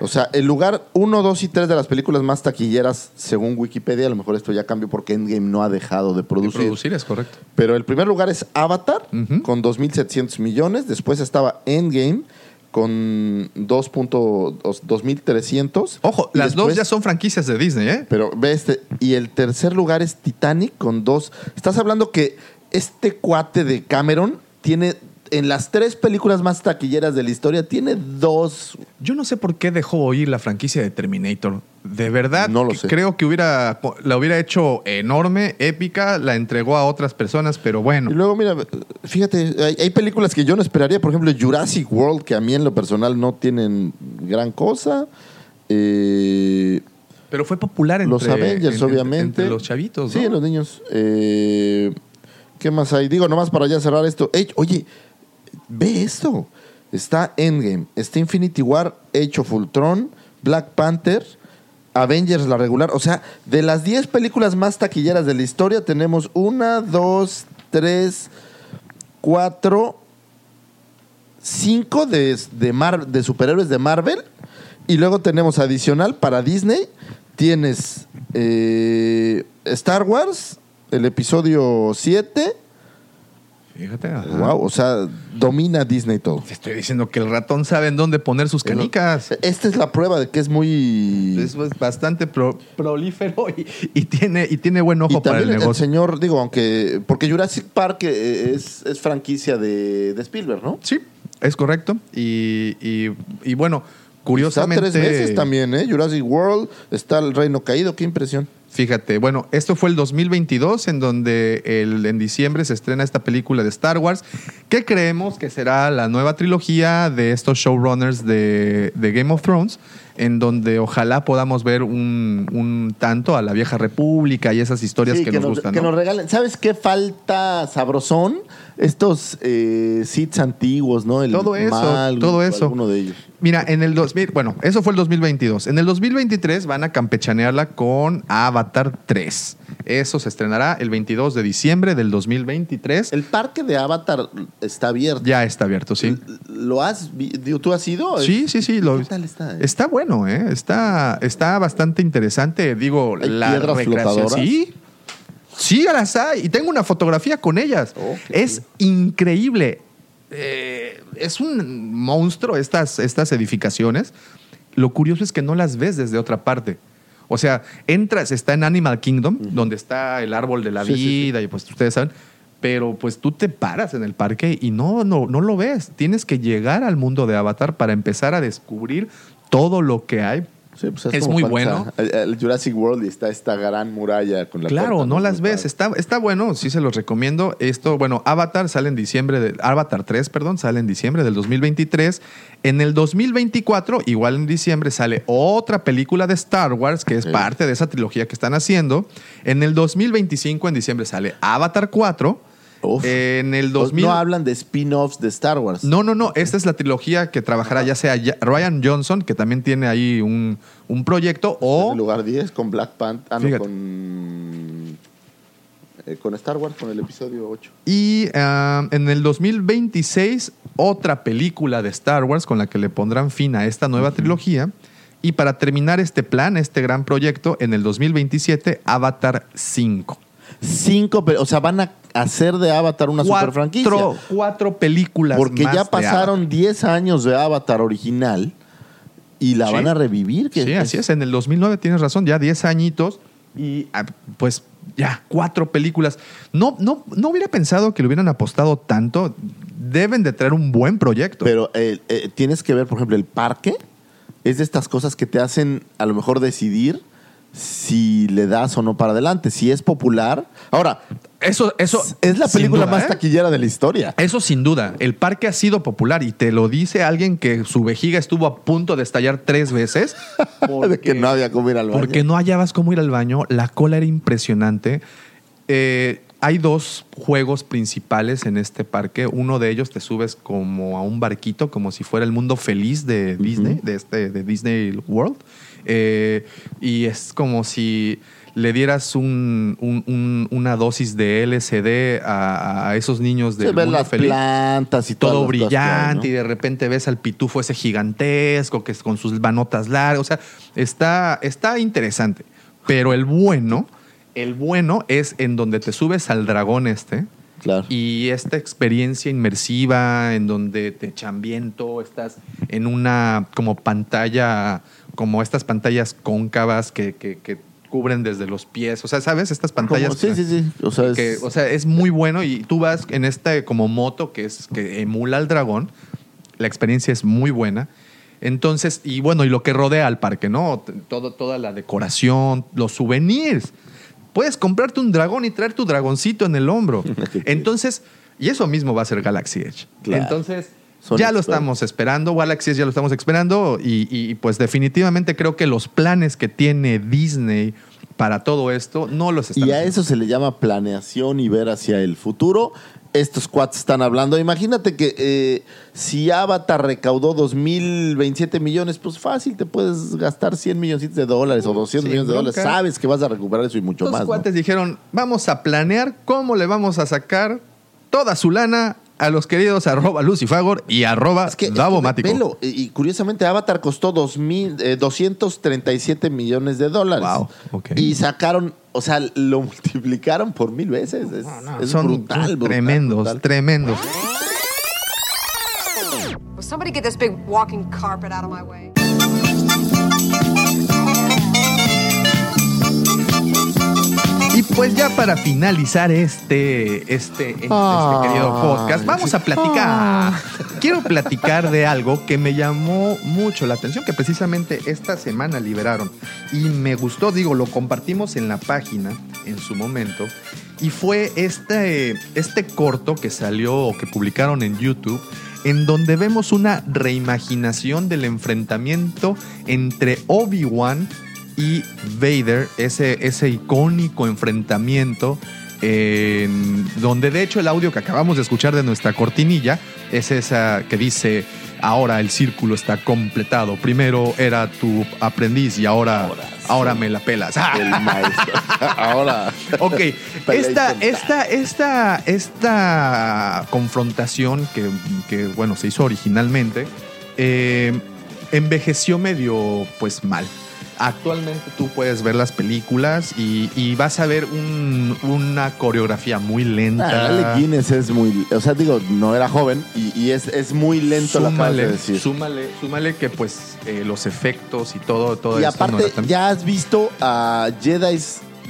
O sea, el lugar 1, 2 y 3 de las películas más taquilleras, según Wikipedia, a lo mejor esto ya cambió porque Endgame no ha dejado de De producir. producir es correcto. Pero el primer lugar es Avatar, Ujú. con 2.700 millones. Después estaba Endgame, con 2. punto- dos- 2.300. Ojo, Y las dos ya son franquicias de Disney, ¿eh? Pero ve este. Y el tercer lugar es Titanic, con dos. Estás hablando que este cuate de Cameron tiene. En las tres películas más taquilleras de la historia, tiene dos Yo no sé por qué dejó oír la franquicia de Terminator. De verdad, No lo sé. creo que hubiera, la hubiera hecho enorme, épica, la entregó a otras personas, pero bueno. Y luego, mira, fíjate, hay, hay películas que yo no esperaría. Por ejemplo, Jurassic World, que a mí en lo personal no tienen gran cosa. Eh, Pero fue popular entre los Avengers, obviamente. entre los chavitos, Sí, ¿no? los niños. Eh, ¿Qué más hay? Digo, nomás para ya cerrar esto. Oye, ve esto. Está Endgame, está Infinity War, Age of Ultron, Black Panther, Avengers la regular. O sea, de las 10 películas más taquilleras de la historia, tenemos una, dos, tres, cuatro, cinco de, de, Mar- de superhéroes de Marvel. Y luego tenemos adicional para Disney. Tienes eh, Star Wars, el episodio 7. Fíjate. ajá. Wow, o sea, domina Disney todo. Te estoy diciendo que el ratón sabe en dónde poner sus canicas. Esta es la prueba de que es muy. Es pues, bastante pro- prolífero y, y tiene, y tiene buen ojo y para el también el, negocio. señor, digo, aunque. Porque Jurassic Park eh, es, es franquicia de, de Spielberg, ¿no? Sí, es correcto. Y, y- y bueno, Está curiosamente. tres veces también, ¿eh? Jurassic World, está el Reino Caído, qué impresión. Fíjate, bueno, esto fue el 2022 en donde el, en diciembre se estrena esta película de Star Wars que creemos que será la nueva trilogía de estos showrunners de, de Game of Thrones en donde ojalá podamos ver un, un tanto a la vieja república y esas historias Sí, que, nos, gustan. que ¿no? nos regalen. ¿Sabes qué falta sabrosón? Estos eh, sits antiguos, ¿no? El Todo eso, Mal, todo eso. De ellos. Mira, en el 2000, bueno, eso fue el 2022. En el 2023 van a campechanearla con Avatar 3. Eso se estrenará el 22 de diciembre del 2023. El parque de Avatar está abierto. Ya está abierto, sí. ¿Lo has digo, ¿Tú has ido? Sí, sí, sí. Lo, ¿Qué tal está? eh? Está bueno, ¿eh? Está, está bastante interesante. Digo, ¿Hay la piedras recreación. flotadoras? Sí. Sí, las hay. Y tengo una fotografía con ellas. Oh, es increíble. Eh, es un monstruo estas, estas edificaciones. Lo curioso es que no las ves desde otra parte. O sea, entras, está en Animal Kingdom, donde está el árbol de la Sí, sí, sí. vida, y pues ustedes saben. Pero pues tú te paras en el parque y no, no, no lo ves. Tienes que llegar al mundo de Avatar para empezar a descubrir todo lo que hay. Sí, pues es muy bueno. está El, Jurassic World y está esta gran muralla con la Claro, no las ves. Está, está bueno, sí se los recomiendo. Esto, bueno, Avatar sale en diciembre, de, Avatar 3, perdón, sale en diciembre del 2023. En el 2024, igual en diciembre, sale otra película de Star Wars, que es Sí. parte de esa trilogía que están haciendo. En el 2025, en diciembre, sale Avatar 4. Uf. En el Pues 2000... No hablan de spin-offs de Star Wars. No, no, no. Esta es la trilogía que trabajará ya sea ya- Ryan Johnson, que también tiene ahí un, un proyecto, En o el lugar 10 con Black Panther. Ah, no, Fíjate. con. eh, con Star Wars, con el episodio 8. Y ah, en el 2026, otra película de Star Wars con la que le pondrán fin a esta nueva trilogía. Y para terminar este plan, este gran proyecto, en el 2027, Avatar 5. Cinco, o sea, van a hacer de Avatar una super franquicia. Cuatro, cuatro películas. Porque más ya pasaron 10 años de Avatar original y la Sí. van a revivir. que Sí, así es. En el 2009 tienes razón, ya 10 añitos y ah, pues ya cuatro películas. No, no, no hubiera pensado que le hubieran apostado tanto. Deben de traer un buen proyecto. Pero eh, eh, tienes que ver, por ejemplo, el parque es de estas cosas que te hacen a lo mejor decidir si le das o no para adelante, si es popular. Ahora, Eso, eso es la película duda, más ¿eh? taquillera de la historia. Eso sin duda. El parque ha sido popular y te lo dice alguien que su vejiga estuvo a punto de estallar tres veces. de que no había cómo ir al baño. Porque no hallabas cómo ir al baño. La cola era impresionante. Eh, hay dos juegos principales en este parque. Uno de ellos te subes como a un barquito, como si fuera el mundo feliz de Disney, de, este, de Disney World. Eh, y es como si le dieras un- un- un- una dosis de LSD a, a esos niños mundo las feliz plantas y todo hay, brillante ¿no? y de repente ves al pitufo ese gigantesco que es con sus manotas largas. O sea, está, está interesante. Pero el bueno, el bueno es en donde te subes al dragón este Claro. y esta experiencia inmersiva en donde te echan viento, estás en una como pantalla, como estas pantallas cóncavas que, que- que cubren desde los pies. O sea, ¿sabes? Estas pantallas. Como- sí, sí, sí. O sea, es- o sea, es muy bueno y tú vas en este como moto que es que emula al dragón. La experiencia es muy buena. Entonces, y bueno, y lo que rodea al parque, ¿no? Todo, toda la decoración, los souvenirs. Puedes comprarte un dragón y traer tu dragoncito en el hombro. Entonces, y eso mismo va a ser Galaxy Edge. Claro. Entonces, Son ya lo estamos esperando. Galaxy Edge ya lo estamos esperando. Y, y, pues definitivamente creo que los planes que tiene Disney para todo esto no los están Y a haciendo. eso se le llama planeación y ver hacia el futuro. Estos cuates están hablando. Imagínate que eh, si Avatar recaudó 2.027 millones, pues fácil, te puedes gastar 100 milloncitos de dólares o 200 Sin millones de dólares. Sabes que vas a recuperar eso y mucho Los más. ¿no? cuates dijeron, vamos a planear cómo le vamos a sacar toda su lana a los queridos arroba lucifagor y arroba Es que, es que Davomático. velo, y, curiosamente Avatar costó 2000, eh, 237 millones de dólares. Wow. Y sacaron, o sea, lo multiplicaron por mil veces. Es, es son, brutal, brutal, tremendos, brutal. tremendos. Will somebody get this big walking carpet out of my way? Y pues ya para finalizar este, este, este, Ay, querido podcast, vamos a platicar. Quiero platicar de algo que me llamó mucho la atención, que precisamente esta semana liberaron. Y me gustó, digo, lo compartimos en la página en su momento. Y fue este, este corto que salió o que publicaron en YouTube, en donde vemos una reimaginación del enfrentamiento entre Obi-Wan y Vader, ese, ese icónico enfrentamiento, en donde de hecho el audio que acabamos de escuchar de nuestra cortinilla es esa que dice, ahora el círculo está completado, primero era tu aprendiz y ahora, ahora, Ahora me la pelas. El maestro. Ahora. Ok, esta, esta, esta, esta confrontación que, que, bueno, se hizo originalmente, eh, envejeció medio, pues, mal. Actualmente tú puedes ver las películas y, y vas a ver un- una coreografía muy lenta. Ah, Guinness es muy. O sea, digo, no era joven y, y es, es muy lento la acabas de súmale, decir. súmale, súmale que pues eh, los efectos y todo, todo y esto no aparte, era tan- ya has visto a Jedi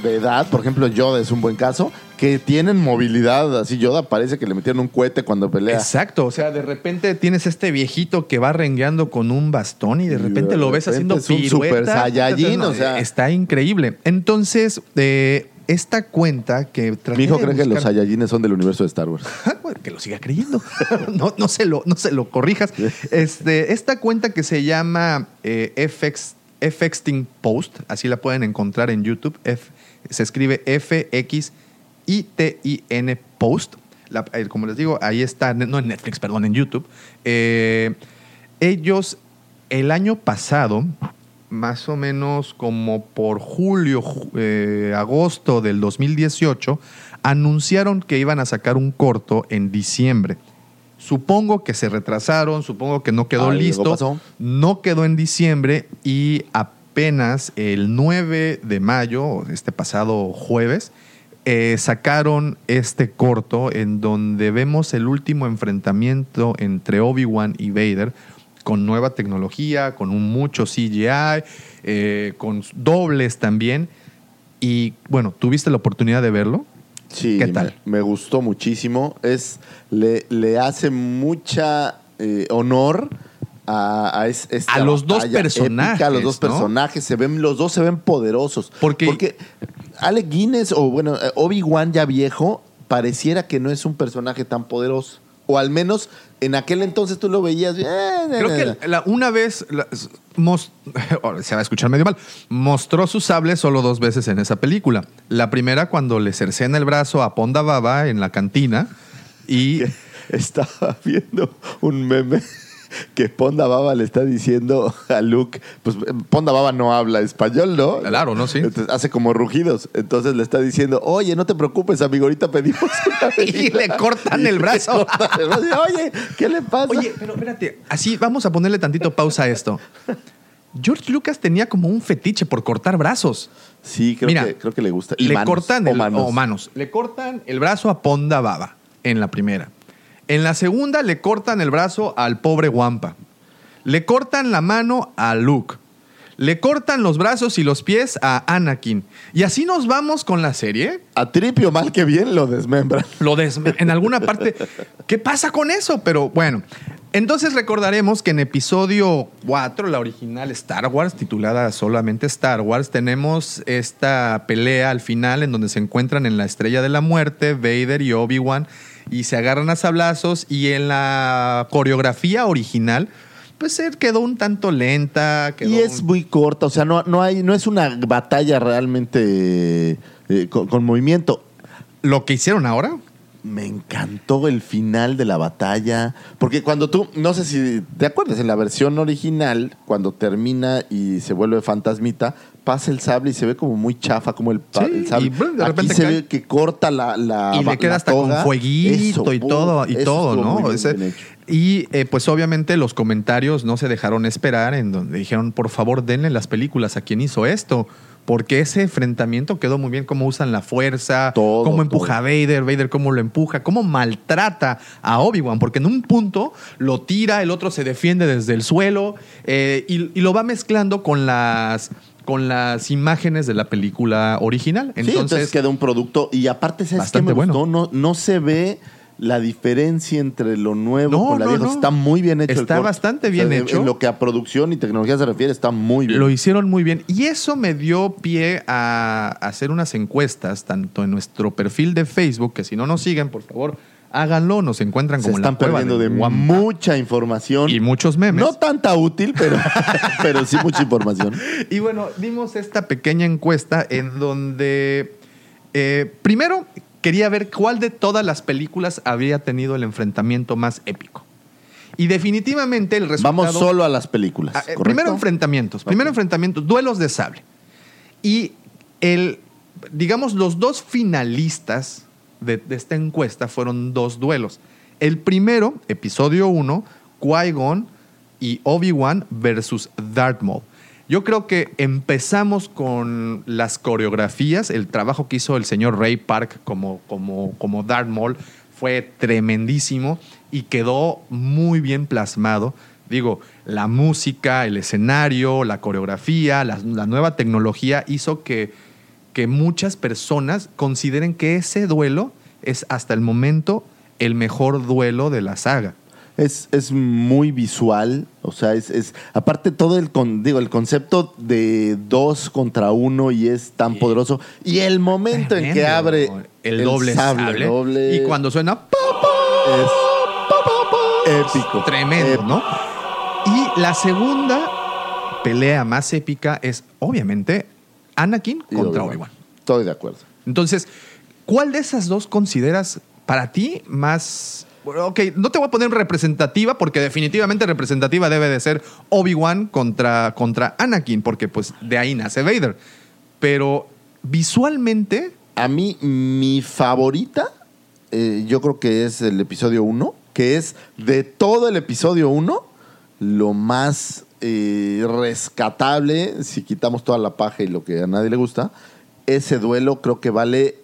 de edad, por ejemplo, Yoda es un buen caso, que tienen movilidad. Así, Yoda parece que le metieron un cohete cuando pelea. Exacto, o sea, de repente tienes este viejito que va rengueando con un bastón y de repente de lo ves repente haciendo es un pirueta. super saiyajin, o sea. está increíble. Entonces, eh, esta cuenta que Mi hijo cree que los Saiyajines son del universo de Star Wars. Bueno, que lo siga creyendo. no, no, se lo, no se lo corrijas. Este, esta cuenta que se llama eh, FX, FXting Post, así la pueden encontrar en YouTube. F- se escribe F-X-I-T-I-N Post. La- eh, como les digo, ahí está, no en Netflix, perdón, en YouTube. Eh, ellos, el año pasado, más o menos como por julio, ju- eh, agosto del 2018, anunciaron que iban a sacar un corto en diciembre. Supongo que se retrasaron, supongo que no quedó listo. No quedó en diciembre y apenas el 9 de mayo, este pasado jueves, eh, sacaron este corto en donde vemos el último enfrentamiento entre Obi-Wan y Vader con nueva tecnología, con un mucho CGI, eh, con dobles también. Y bueno, ¿tuviste la oportunidad de verlo? Sí, ¿Qué tal? Me, me gustó muchísimo. Es, le, le hace mucha eh, honor a, a es- esta A los dos personajes, épica, a los dos ¿no? personajes, se ven, los dos se ven poderosos. Porque- Alec Guinness, o bueno, Obi-Wan ya viejo, pareciera que no es un personaje tan poderoso. O al menos en aquel entonces tú lo veías. eh, Creo eh, que la- una vez la- se va a escuchar medio mal. Mostró su sable solo dos veces en esa película. La primera cuando le cercena el brazo a Ponda Baba en la cantina y Estaba viendo un meme que Ponda Baba le está diciendo a Luke, pues Ponda Baba no habla español, ¿no? Claro, ¿no? Sí. Entonces, hace como rugidos. Entonces le está diciendo, oye, no te preocupes, amigo, ahorita pedimos una Y bebida". le cortan el brazo. Le cortan el brazo. Oye, ¿qué le pasa? Oye, pero espérate, así vamos a ponerle tantito pausa a esto. George Lucas tenía como un fetiche por cortar brazos. sí, creo, mira, que, creo que le gusta. Y le manos, cortan o el, manos. o manos. Le cortan el brazo a Ponda Baba en la primera. En la segunda le cortan el brazo al pobre Wampa. Le cortan la mano a Luke. Le cortan los brazos y los pies a Anakin. Y así nos vamos con la serie. A Tripio, mal que bien, lo desmembran. Lo desme- en alguna parte. ¿Qué pasa con eso? Pero bueno. Entonces recordaremos que en episodio 4, la original Star Wars, titulada solamente Star Wars, tenemos esta pelea al final en donde se encuentran en la Estrella de la Muerte, Vader y Obi-Wan, y se agarran a sablazos. Y en la coreografía original, pues quedó un tanto lenta. quedó Y es un- muy corta, o sea, no, no, hay, no es una batalla realmente eh, con, con movimiento. Lo que hicieron ahora, Me encantó el final de la batalla. Porque cuando tú, no sé si te acuerdas, en la versión original, cuando termina y se vuelve fantasmita, pasa el sable y se ve como muy chafa, como el, pa- Sí, el sable. y, de Aquí se cae. ve que corta la. la y le queda hasta toga. con fueguito Eso, y todo y todo, muy ¿no? Ese- y eh, pues obviamente los comentarios no se dejaron esperar en donde dijeron, por favor, denle las películas a quien hizo esto. Porque ese enfrentamiento quedó muy bien, cómo usan la fuerza, Todo, cómo empuja todo. a Vader, Vader cómo lo empuja, cómo maltrata a Obi-Wan, porque en un punto lo tira, el otro se defiende desde el suelo eh, y, y lo va mezclando con las, con las imágenes de la película original. Sí, entonces, queda un producto. Y aparte, ¿sabes qué me bueno. gustó? No, no se ve la diferencia entre lo nuevo No, con la no, vieja. no. Está muy bien hecho. Está bastante bien en- hecho. En lo que a producción y tecnología se refiere, está muy bien. Lo hicieron muy bien. Y eso me dio pie a hacer unas encuestas, tanto en nuestro perfil de Facebook, que si no nos siguen, por favor, háganlo. Nos encuentran se como en están la perdiendo de Wampa. mucha información. y muchos memes. No tanta útil, pero, pero sí mucha información. Y bueno, dimos esta pequeña encuesta en donde eh, primero quería ver cuál de todas las películas habría tenido el enfrentamiento más épico. Y definitivamente el resultado... Vamos solo a las películas. Ah, eh, primero enfrentamientos, primero Ok. enfrentamientos, duelos de sable. Y el, digamos, los dos finalistas de, esta encuesta fueron dos duelos. El primero, episodio 1, Qui-Gon y Obi-Wan versus Darth Maul. Yo creo que empezamos con las coreografías, el trabajo que hizo el señor Ray Park como, como, como Darth Maul fue tremendísimo y quedó muy bien plasmado. Digo, la música, el escenario, la coreografía, la, la nueva tecnología hizo que, que muchas personas consideren que ese duelo es hasta el momento el mejor duelo de la saga. Es, es muy visual, o sea, es, es aparte todo el con, digo, el concepto de dos contra uno y es tan poderoso. Y el momento en que abre el, doble sable, doble, y cuando suena es épico. tremendo, épico. ¿no? Y la segunda pelea más épica es obviamente Anakin Y contra Obi-Wan. Estoy de acuerdo. Entonces, ¿cuál de esas dos consideras para ti más... Ok, no te voy a poner representativa porque definitivamente representativa debe de ser Obi-Wan contra, contra Anakin porque pues de ahí nace Vader. Pero visualmente, A mí, mi favorita, eh, yo creo que es el episodio 1, que es de todo el episodio 1, lo más eh, rescatable, si quitamos toda la paja y lo que a nadie le gusta, ese duelo creo que vale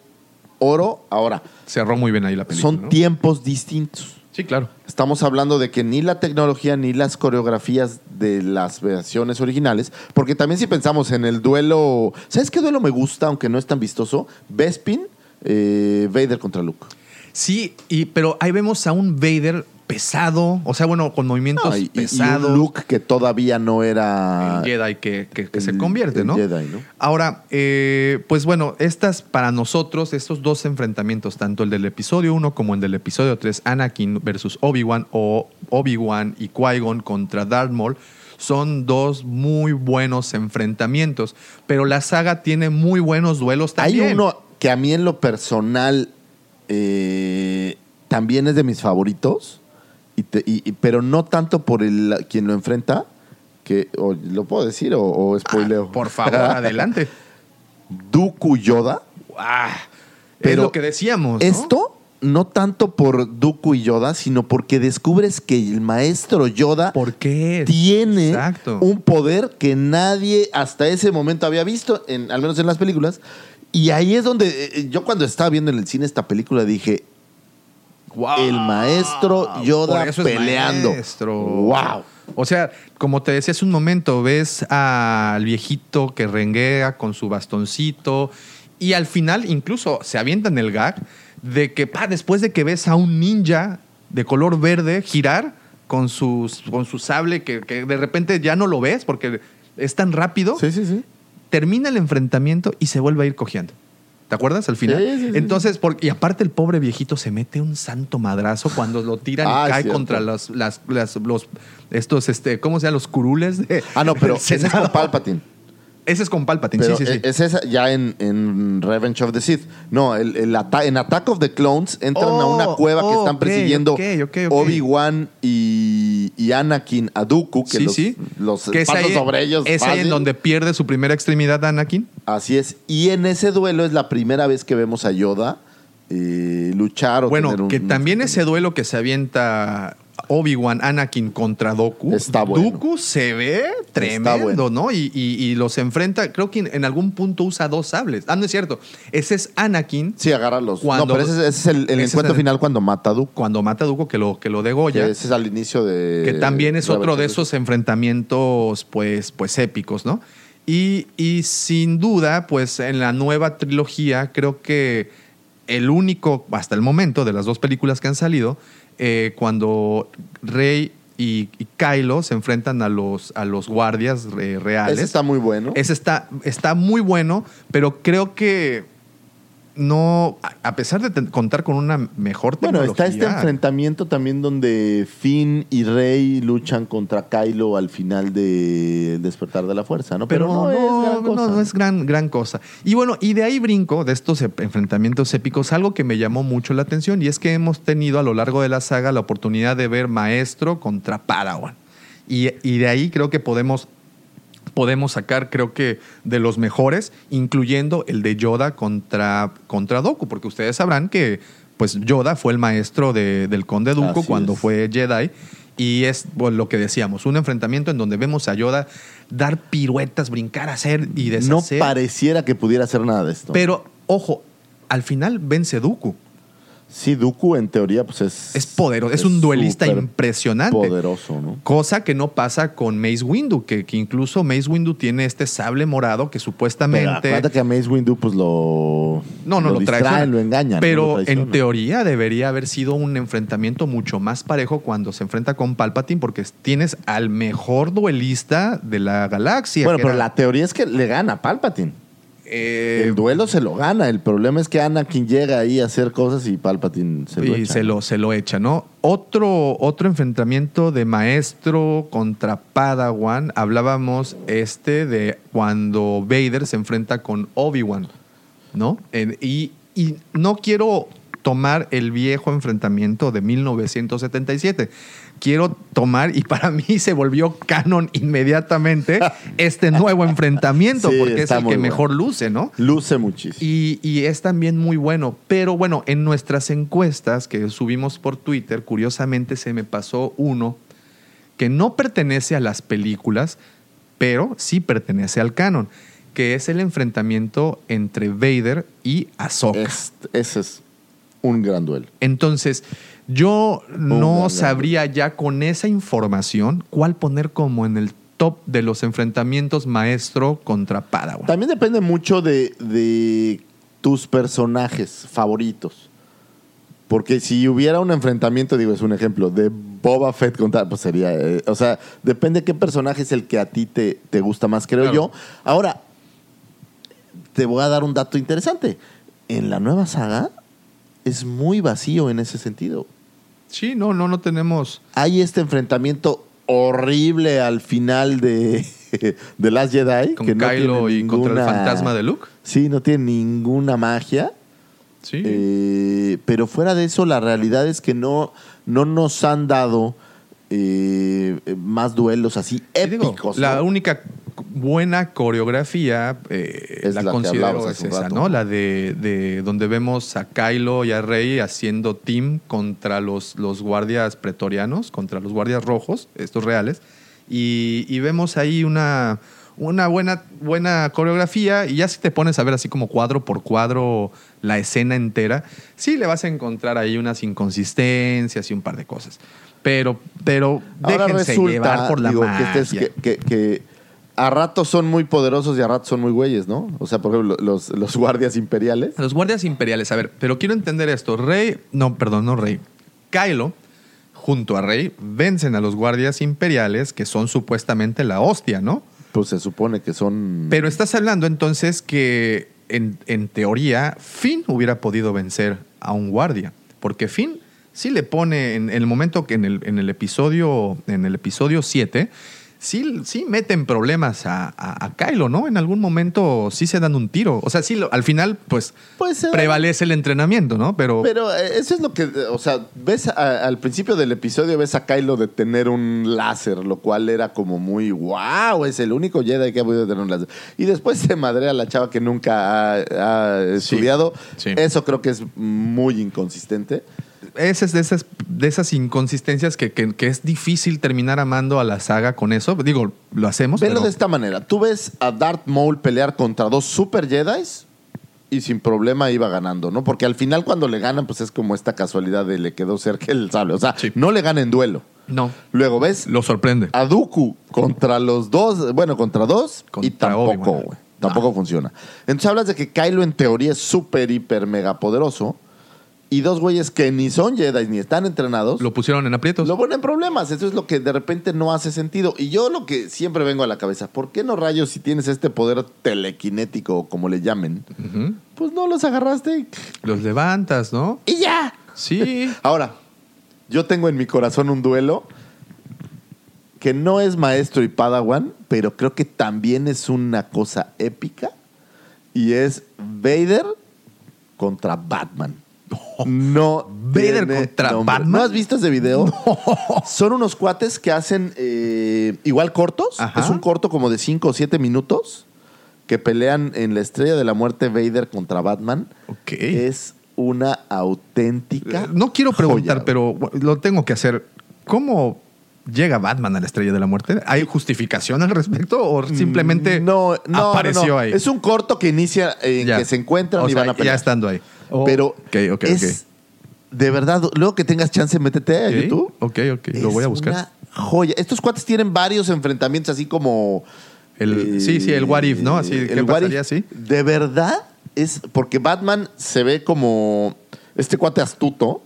oro. Ahora, cerró muy bien ahí la película. son ¿no? tiempos distintos. Sí, claro. Estamos hablando de que ni la tecnología ni las coreografías de las versiones originales, porque también si pensamos en el duelo, ¿sabes qué duelo me gusta, aunque no es tan vistoso? Bespin, eh, Vader contra Luke. Sí, y, pero ahí vemos a un Vader pesado, o sea, bueno, con movimientos No, y, y- y pesados. un look que todavía no era... el Jedi que, que- que se convierte, el ¿no? Jedi, ¿no? Ahora, eh, pues bueno, estas para nosotros, estos dos enfrentamientos, tanto el del episodio 1 como el del episodio 3, Anakin versus Obi-Wan o Obi-Wan y Qui-Gon contra Darth Maul, son dos muy buenos enfrentamientos, pero la saga tiene muy buenos duelos Hay también. uno que a mí en lo personal eh, también es de mis favoritos, y te- y- y- pero no tanto por el quien lo enfrenta, que o, lo puedo decir o, o spoileo. Ah, por favor, adelante. Dooku Yoda. Ah, Pero es lo que decíamos. ¿no? Esto no tanto por Dooku y Yoda, sino porque descubres que el maestro Yoda ¿Por qué? tiene Exacto. un poder que nadie hasta ese momento había visto, en, al menos en las películas. Y ahí es donde eh, yo cuando estaba viendo en el cine esta película dije, Wow. el maestro Yoda peleando. maestro. Wow. O sea, como te decía hace un momento, ves al viejito que renguea con su bastoncito y al final incluso se avienta en el gag de que pa, después de que ves a un ninja de color verde girar con, sus, con su sable que, que de repente ya no lo ves porque es tan rápido, Sí, sí, sí. termina el enfrentamiento y se vuelve a ir cogiendo. ¿Te acuerdas al final? Sí, sí, sí, Entonces, por- y aparte el pobre viejito se mete un santo madrazo cuando lo tiran Ah, y cae cierto. contra los, las, las- los, estos, este, ¿cómo se llama? Los curules de. Ah, no, pero ese es con Senado. Palpatine. Ese es con Palpatine, Pero sí, sí, sí. es esa ya en, en Revenge of the Sith. No, el, el ata- en Attack of the Clones entran a una Oh, cueva que están ok, persiguiendo ok, ok, ok. Obi-Wan y, y Anakin a Dooku, que sí, los, sí. los Que es pasan ahí- sobre ellos. Es ahí en fácil. donde pierde su primera extremidad Anakin. Así es. Y en ese duelo es la primera vez que vemos a Yoda eh, luchar o Bueno, tener un- que también ese duelo que se avienta Obi-Wan Anakin contra Doku. Está bueno. Doku se ve tremendo, bueno. ¿no? Y, y- y los enfrenta, creo que en, en algún punto usa dos sables. Ah, no es cierto. Ese es Anakin Sí, agarra los. Cuando- no, pero ese, es- el, el ese es encuentro el- final cuando mata a Dooku. cuando mata a Dooku que lo, que lo degolla. Que ese es al inicio de. que también es otro de esos enfrentamientos pues, pues épicos, ¿no? Y, y sin duda, pues en la nueva trilogía creo que el único, hasta el momento, de las dos películas que han salido, eh, cuando Rey y, y Kylo se enfrentan a los, a los guardias eh, reales. Ese está muy bueno. Ese está, está muy bueno, pero creo que no, a- pesar de contar con una mejor Bueno, tecnología. está este enfrentamiento también donde Finn y Rey luchan contra Kylo al final de Despertar de la Fuerza, ¿no? Pero, no, es gran no, cosa. no es gran, gran cosa. Y bueno, y de ahí brinco, de estos enfrentamientos épicos, algo que me llamó mucho la atención y es que hemos tenido a lo largo de la saga la oportunidad de ver maestro contra Padawan. Y, y de ahí creo que podemos, podemos sacar, creo que, de los mejores, incluyendo el de Yoda contra, contra Doku, porque ustedes sabrán que pues Yoda fue el maestro de- del conde Dooku Así cuando es. fue Jedi. Y es bueno, lo que decíamos, un enfrentamiento en donde vemos a Yoda dar piruetas, brincar, hacer y No deshacer. pareciera que pudiera hacer nada de esto. Pero, ojo, al final vence Dooku. Sí, Dooku en teoría pues es... Es poderoso, es, un duelista impresionante. Poderoso, ¿no? Cosa que no pasa con Mace Windu, que, que incluso Mace Windu tiene este sable morado que Pero supuestamente... acuérdate que a Mace Windu pues lo... No, no lo, distraen, traiciona. lo engañan. Pero no lo en teoría debería haber sido un enfrentamiento mucho más parejo cuando se enfrenta con Palpatine, porque tienes al mejor duelista de la galaxia. Bueno, pero era, la teoría es que le gana a Palpatine. Eh, el duelo se lo gana. El problema es que Anakin llega ahí a hacer cosas y Palpatine se lo echa. se lo, se lo echa, ¿no? Otro, otro enfrentamiento de maestro contra Padawan, hablábamos este de cuando Vader se enfrenta con Obi-Wan, ¿no? En- y, y no quiero tomar el viejo enfrentamiento de 1977. Quiero tomar, y para mí se volvió canon inmediatamente, este nuevo enfrentamiento, Sí, porque es el que bueno. mejor luce, ¿no? Luce muchísimo. Y, y es también muy bueno. Pero bueno, en nuestras encuestas que subimos por Twitter, curiosamente se me pasó uno que no pertenece a las películas, pero sí pertenece al canon, que es el enfrentamiento entre Vader y Ahsoka. Es- ese es un gran duelo. Entonces, yo no gran sabría ya con esa información cuál poner como en el top de los enfrentamientos maestro contra Padawan. También depende mucho de, de tus personajes favoritos. Porque si hubiera un enfrentamiento, digo, es un ejemplo, de Boba Fett contra, pues sería, eh, o sea, depende qué personaje es el que a ti te, te gusta más, creo Claro. yo. Ahora, te voy a dar un dato interesante. En la nueva saga es muy vacío en ese sentido. Sí, no, no, no tenemos. Hay este enfrentamiento horrible al final de, de Last Jedi. Con que no Kylo tiene y contra el ninguna- fantasma de Luke. Sí, no tiene ninguna magia. Sí. Eh, pero fuera de eso, la realidad es que no, no nos han dado eh, más duelos así digo, épicos. la ¿no? única buena coreografía eh, Es la, la considero es esa, rato. ¿no? La de, de donde vemos a Kylo y a Rey haciendo team contra los, los guardias pretorianos, contra los guardias rojos, estos reales, y, y vemos ahí una, una buena, buena coreografía y ya si te pones a ver así como cuadro por cuadro la escena entera, sí le vas a encontrar ahí unas inconsistencias y un par de cosas. Pero, pero Ahora déjense resulta llevar por la digo, que, magia. este es- que- que- que a ratos son muy poderosos y a ratos son muy güeyes, ¿no? O sea, por ejemplo, los, los guardias imperiales. Los guardias imperiales, a ver, pero quiero entender esto. Rey, no, perdón, no Rey. Kylo, junto a Rey, vencen a los guardias imperiales, que son supuestamente la hostia, ¿no? Pues se supone que son... Pero estás hablando entonces que, en, en teoría, Finn hubiera podido vencer a un guardia. Porque Finn sí le pone, en, el momento que en el, en el episodio en el episodio 7, sí, sí meten problemas a, a, a Kylo, ¿no? En algún momento sí se dan un tiro. O sea, sí, lo- al final, pues, Pues, eh, prevalece el entrenamiento, ¿no? Pero, Pero eh, eso es lo que, o sea, ves a- al principio del episodio ves a Kylo de tener un láser, lo cual era como muy wow, es el único Jedi que ha podido tener un láser. Y después se madrea a la chava que nunca ha, ha estudiado. sí. Eso creo que es muy inconsistente. Ese es de esas, de esas inconsistencias que, que- que es difícil terminar amando a la saga con eso. Digo, lo hacemos. Velo pero- de esta manera. Tú ves a Darth Maul pelear contra dos super Jedis y sin problema iba ganando, ¿no? Porque al final cuando le ganan, pues es como esta casualidad de le quedó cerca el sable. O sea, Sí. no le gana en duelo. No, Luego ves lo sorprende. a Dooku contra los dos, bueno, contra dos y tampoco, güey. Tampoco funciona. Entonces hablas de que Kylo en teoría es súper, hiper, mega poderoso y dos güeyes que ni son Jedi ni están entrenados. Lo pusieron en aprietos. Lo ponen en problemas, eso es lo que de repente no hace sentido. Y yo lo que siempre vengo a la cabeza, ¿por qué no rayos si tienes este poder telequinético o como le llamen? Pues no los agarraste Los levantas, ¿no? y ya. Sí. Ahora, yo tengo en mi corazón un duelo que no es maestro y padawan, pero creo que también es una cosa épica y es Vader contra Batman. No. Vader contra nombre. Batman. ¿No has visto ese video? Son unos cuates que hacen eh, igual cortos. Ajá. Es un corto como de 5 o 7 minutos que pelean en la estrella de la muerte Vader contra Batman. Ok. Es una auténtica. Eh, No quiero preguntar, joya. pero lo tengo que hacer. ¿Cómo llega Batman a la estrella de la muerte? ¿Hay justificación al respecto o simplemente no, no, apareció no, no. ahí? Es un corto que inicia en Ya. que se encuentran O y sea, van a pelear. Ya estando ahí. Pero Ok, ok, es de verdad, luego que tengas chance, métete a YouTube. Ok, ok. Lo voy a buscar. Una joya. Estos cuates tienen varios enfrentamientos así como. eh, El- sí, sí, el what if, ¿no? Así, ¿qué what pasaría if. si? De verdad es porque Batman se ve como este cuate astuto.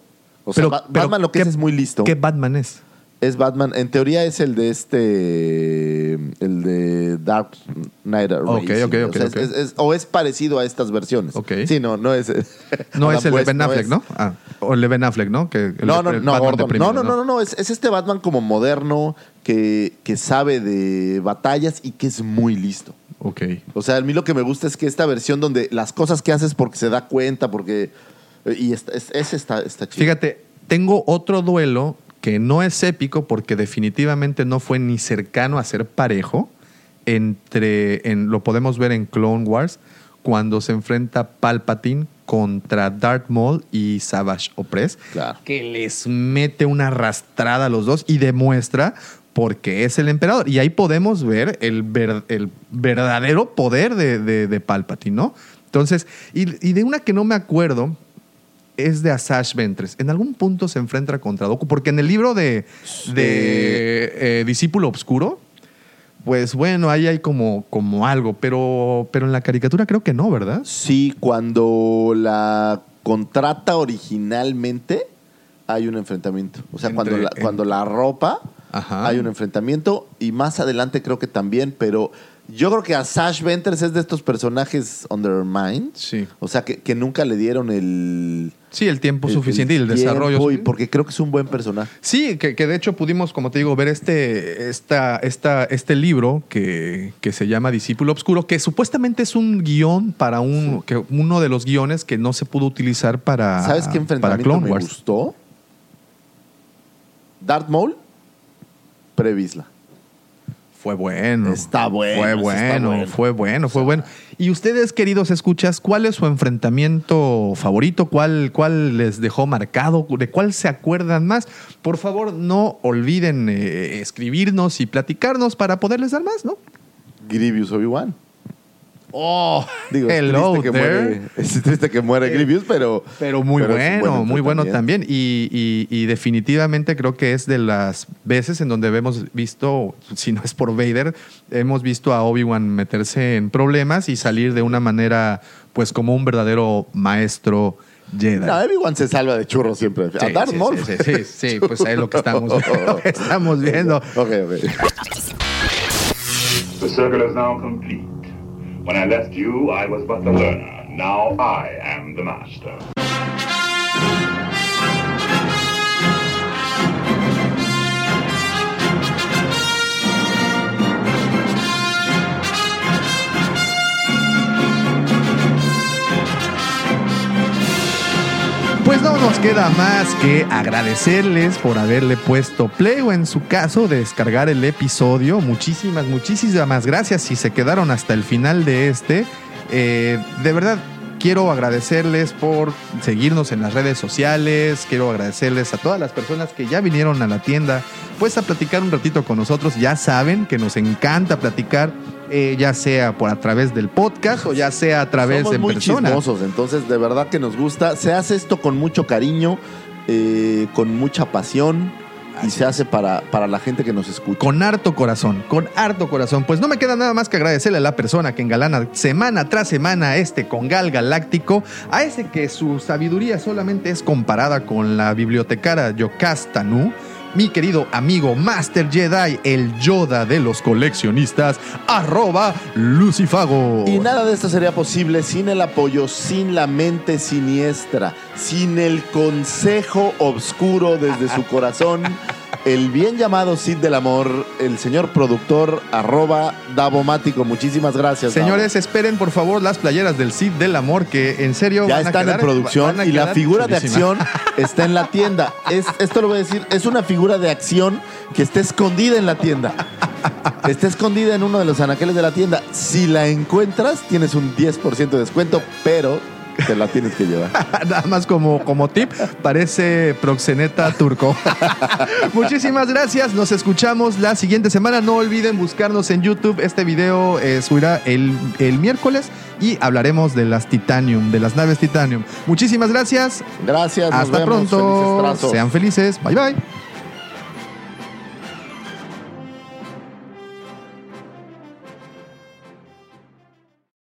O sea, Ba- Batman lo que ¿qué- es es muy listo. ¿Qué Batman es? Es Batman, en teoría es el de este, el de Dark Knight Rising. Ok, ok, o, ok, sea, ok. es- es- o es parecido a estas versiones. Ok. Sí, no, no es. No es el de West, Ben Affleck. ¿no? Ah, o el de Ben Affleck, ¿no? Que el No, de- no, el no, deprimido, no, no, no, no, no, es, es este Batman como moderno que, que sabe de batallas y que es muy listo. Ok. O sea, a mí lo que me gusta es que esta versión donde las cosas que haces porque se da cuenta, porque... Y ese está, está chido. Fíjate, tengo otro duelo que no es épico porque definitivamente no fue ni cercano a ser parejo entre, en, lo podemos ver en Clone Wars, cuando se enfrenta Palpatine contra Darth Maul y Savage Opress, Claro. que les mete una arrastrada a los dos y demuestra por qué es el emperador. Y ahí podemos ver el, ver- el verdadero poder de, de- de Palpatine, ¿no? Entonces, y, y de una que no me acuerdo, es de Asash Ventress. En algún punto se enfrenta contra Doku, porque en el libro de, de eh, Discípulo Obscuro, pues bueno, ahí hay como, como algo, pero, pero en la caricatura creo que no, ¿verdad? Sí, cuando la contrata originalmente, hay un enfrentamiento. O sea, cuando, la, cuando la ropa, Ajá. hay un enfrentamiento. Y más adelante creo que también, pero yo creo que a Sash Venters es de estos personajes undermined. Sí. O sea, que, que nunca le dieron el... Sí, el tiempo el- suficiente y el desarrollo. Y porque creo que es un buen personaje. Sí, que, que de hecho pudimos, como te digo, ver este, esta, esta, este libro que, que se llama Discípulo Obscuro, que supuestamente es un guion para un, que uno de los guiones que no se pudo utilizar para, ¿Sabes qué para enfrentamiento Clone me Wars. gustó? Darth Maul, Previsla. Fue bueno. Está bueno, Fue bueno. fue bueno, fue bueno. Y ustedes, queridos escuchas, ¿cuál es su enfrentamiento favorito? ¿Cuál, ¿Cuál les dejó marcado? ¿De cuál se acuerdan más? Por favor, no olviden eh, escribirnos y platicarnos para poderles dar más, ¿no? Grievous Obi-Wan. Oh, Digo, es hello triste que there. muere, es triste que muere Grievous, pero... Pero muy pero es bueno, buen muy bueno también. Y, y- y definitivamente creo que es de las veces en donde hemos visto, si no es por Vader, hemos visto a Obi-Wan meterse en problemas y salir de una manera, pues como un verdadero maestro Jedi. No, Obi-Wan se salva de churro siempre. Sí, a Darth sí, Maul. sí, sí, sí, sí, pues es lo que estamos, lo que estamos viendo. Ok, ok. The circle is now complete. When I left you, I was but the learner. Now I am the master. Pues no nos queda más que agradecerles por haberle puesto play o en su caso descargar el episodio. Muchísimas, muchísimas gracias si se quedaron hasta el final de este. Eh, de verdad, quiero agradecerles por seguirnos en las redes sociales. Quiero agradecerles a todas las personas que ya vinieron a la tienda pues a platicar un ratito con nosotros. Ya saben que nos encanta platicar. Eh, ya sea por a través del podcast o ya sea a través Somos de muy persona. chismosos, entonces de verdad que nos gusta. Se hace esto con mucho cariño, eh, con mucha pasión y se hace para, para la gente que nos escucha. Con harto corazón, con harto corazón. Pues no me queda nada más que agradecerle a la persona que engalana semana tras semana este Congal Galáctico, a ese que su sabiduría solamente es comparada con la bibliotecara Yocastanu, mi querido amigo Master Jedi, el Yoda de los coleccionistas, arroba Lucifago. Y nada de esto sería posible sin el apoyo, sin la mente siniestra, sin el consejo obscuro desde su corazón, el bien llamado Cid del Amor, el señor productor, arroba Davomático. Muchísimas gracias. Davo. Señores, esperen por favor las playeras del Cid del Amor que en serio ya van a están quedar- en producción y la figura de acción está en la tienda. Es, esto lo voy a decir, es una figura de acción que está escondida en la tienda. Está escondida en uno de los anaqueles de la tienda. Si la encuentras, tienes un 10% de descuento, pero te la tienes que llevar. Nada más como, como tip, parece proxeneta turco. Muchísimas gracias, nos escuchamos la siguiente semana. No olviden buscarnos en YouTube. Este video eh, subirá el, el miércoles y hablaremos de las Titanium, de las naves Titanium. Muchísimas gracias. Gracias, nos Hasta vemos. Pronto. Sean felices. Bye bye.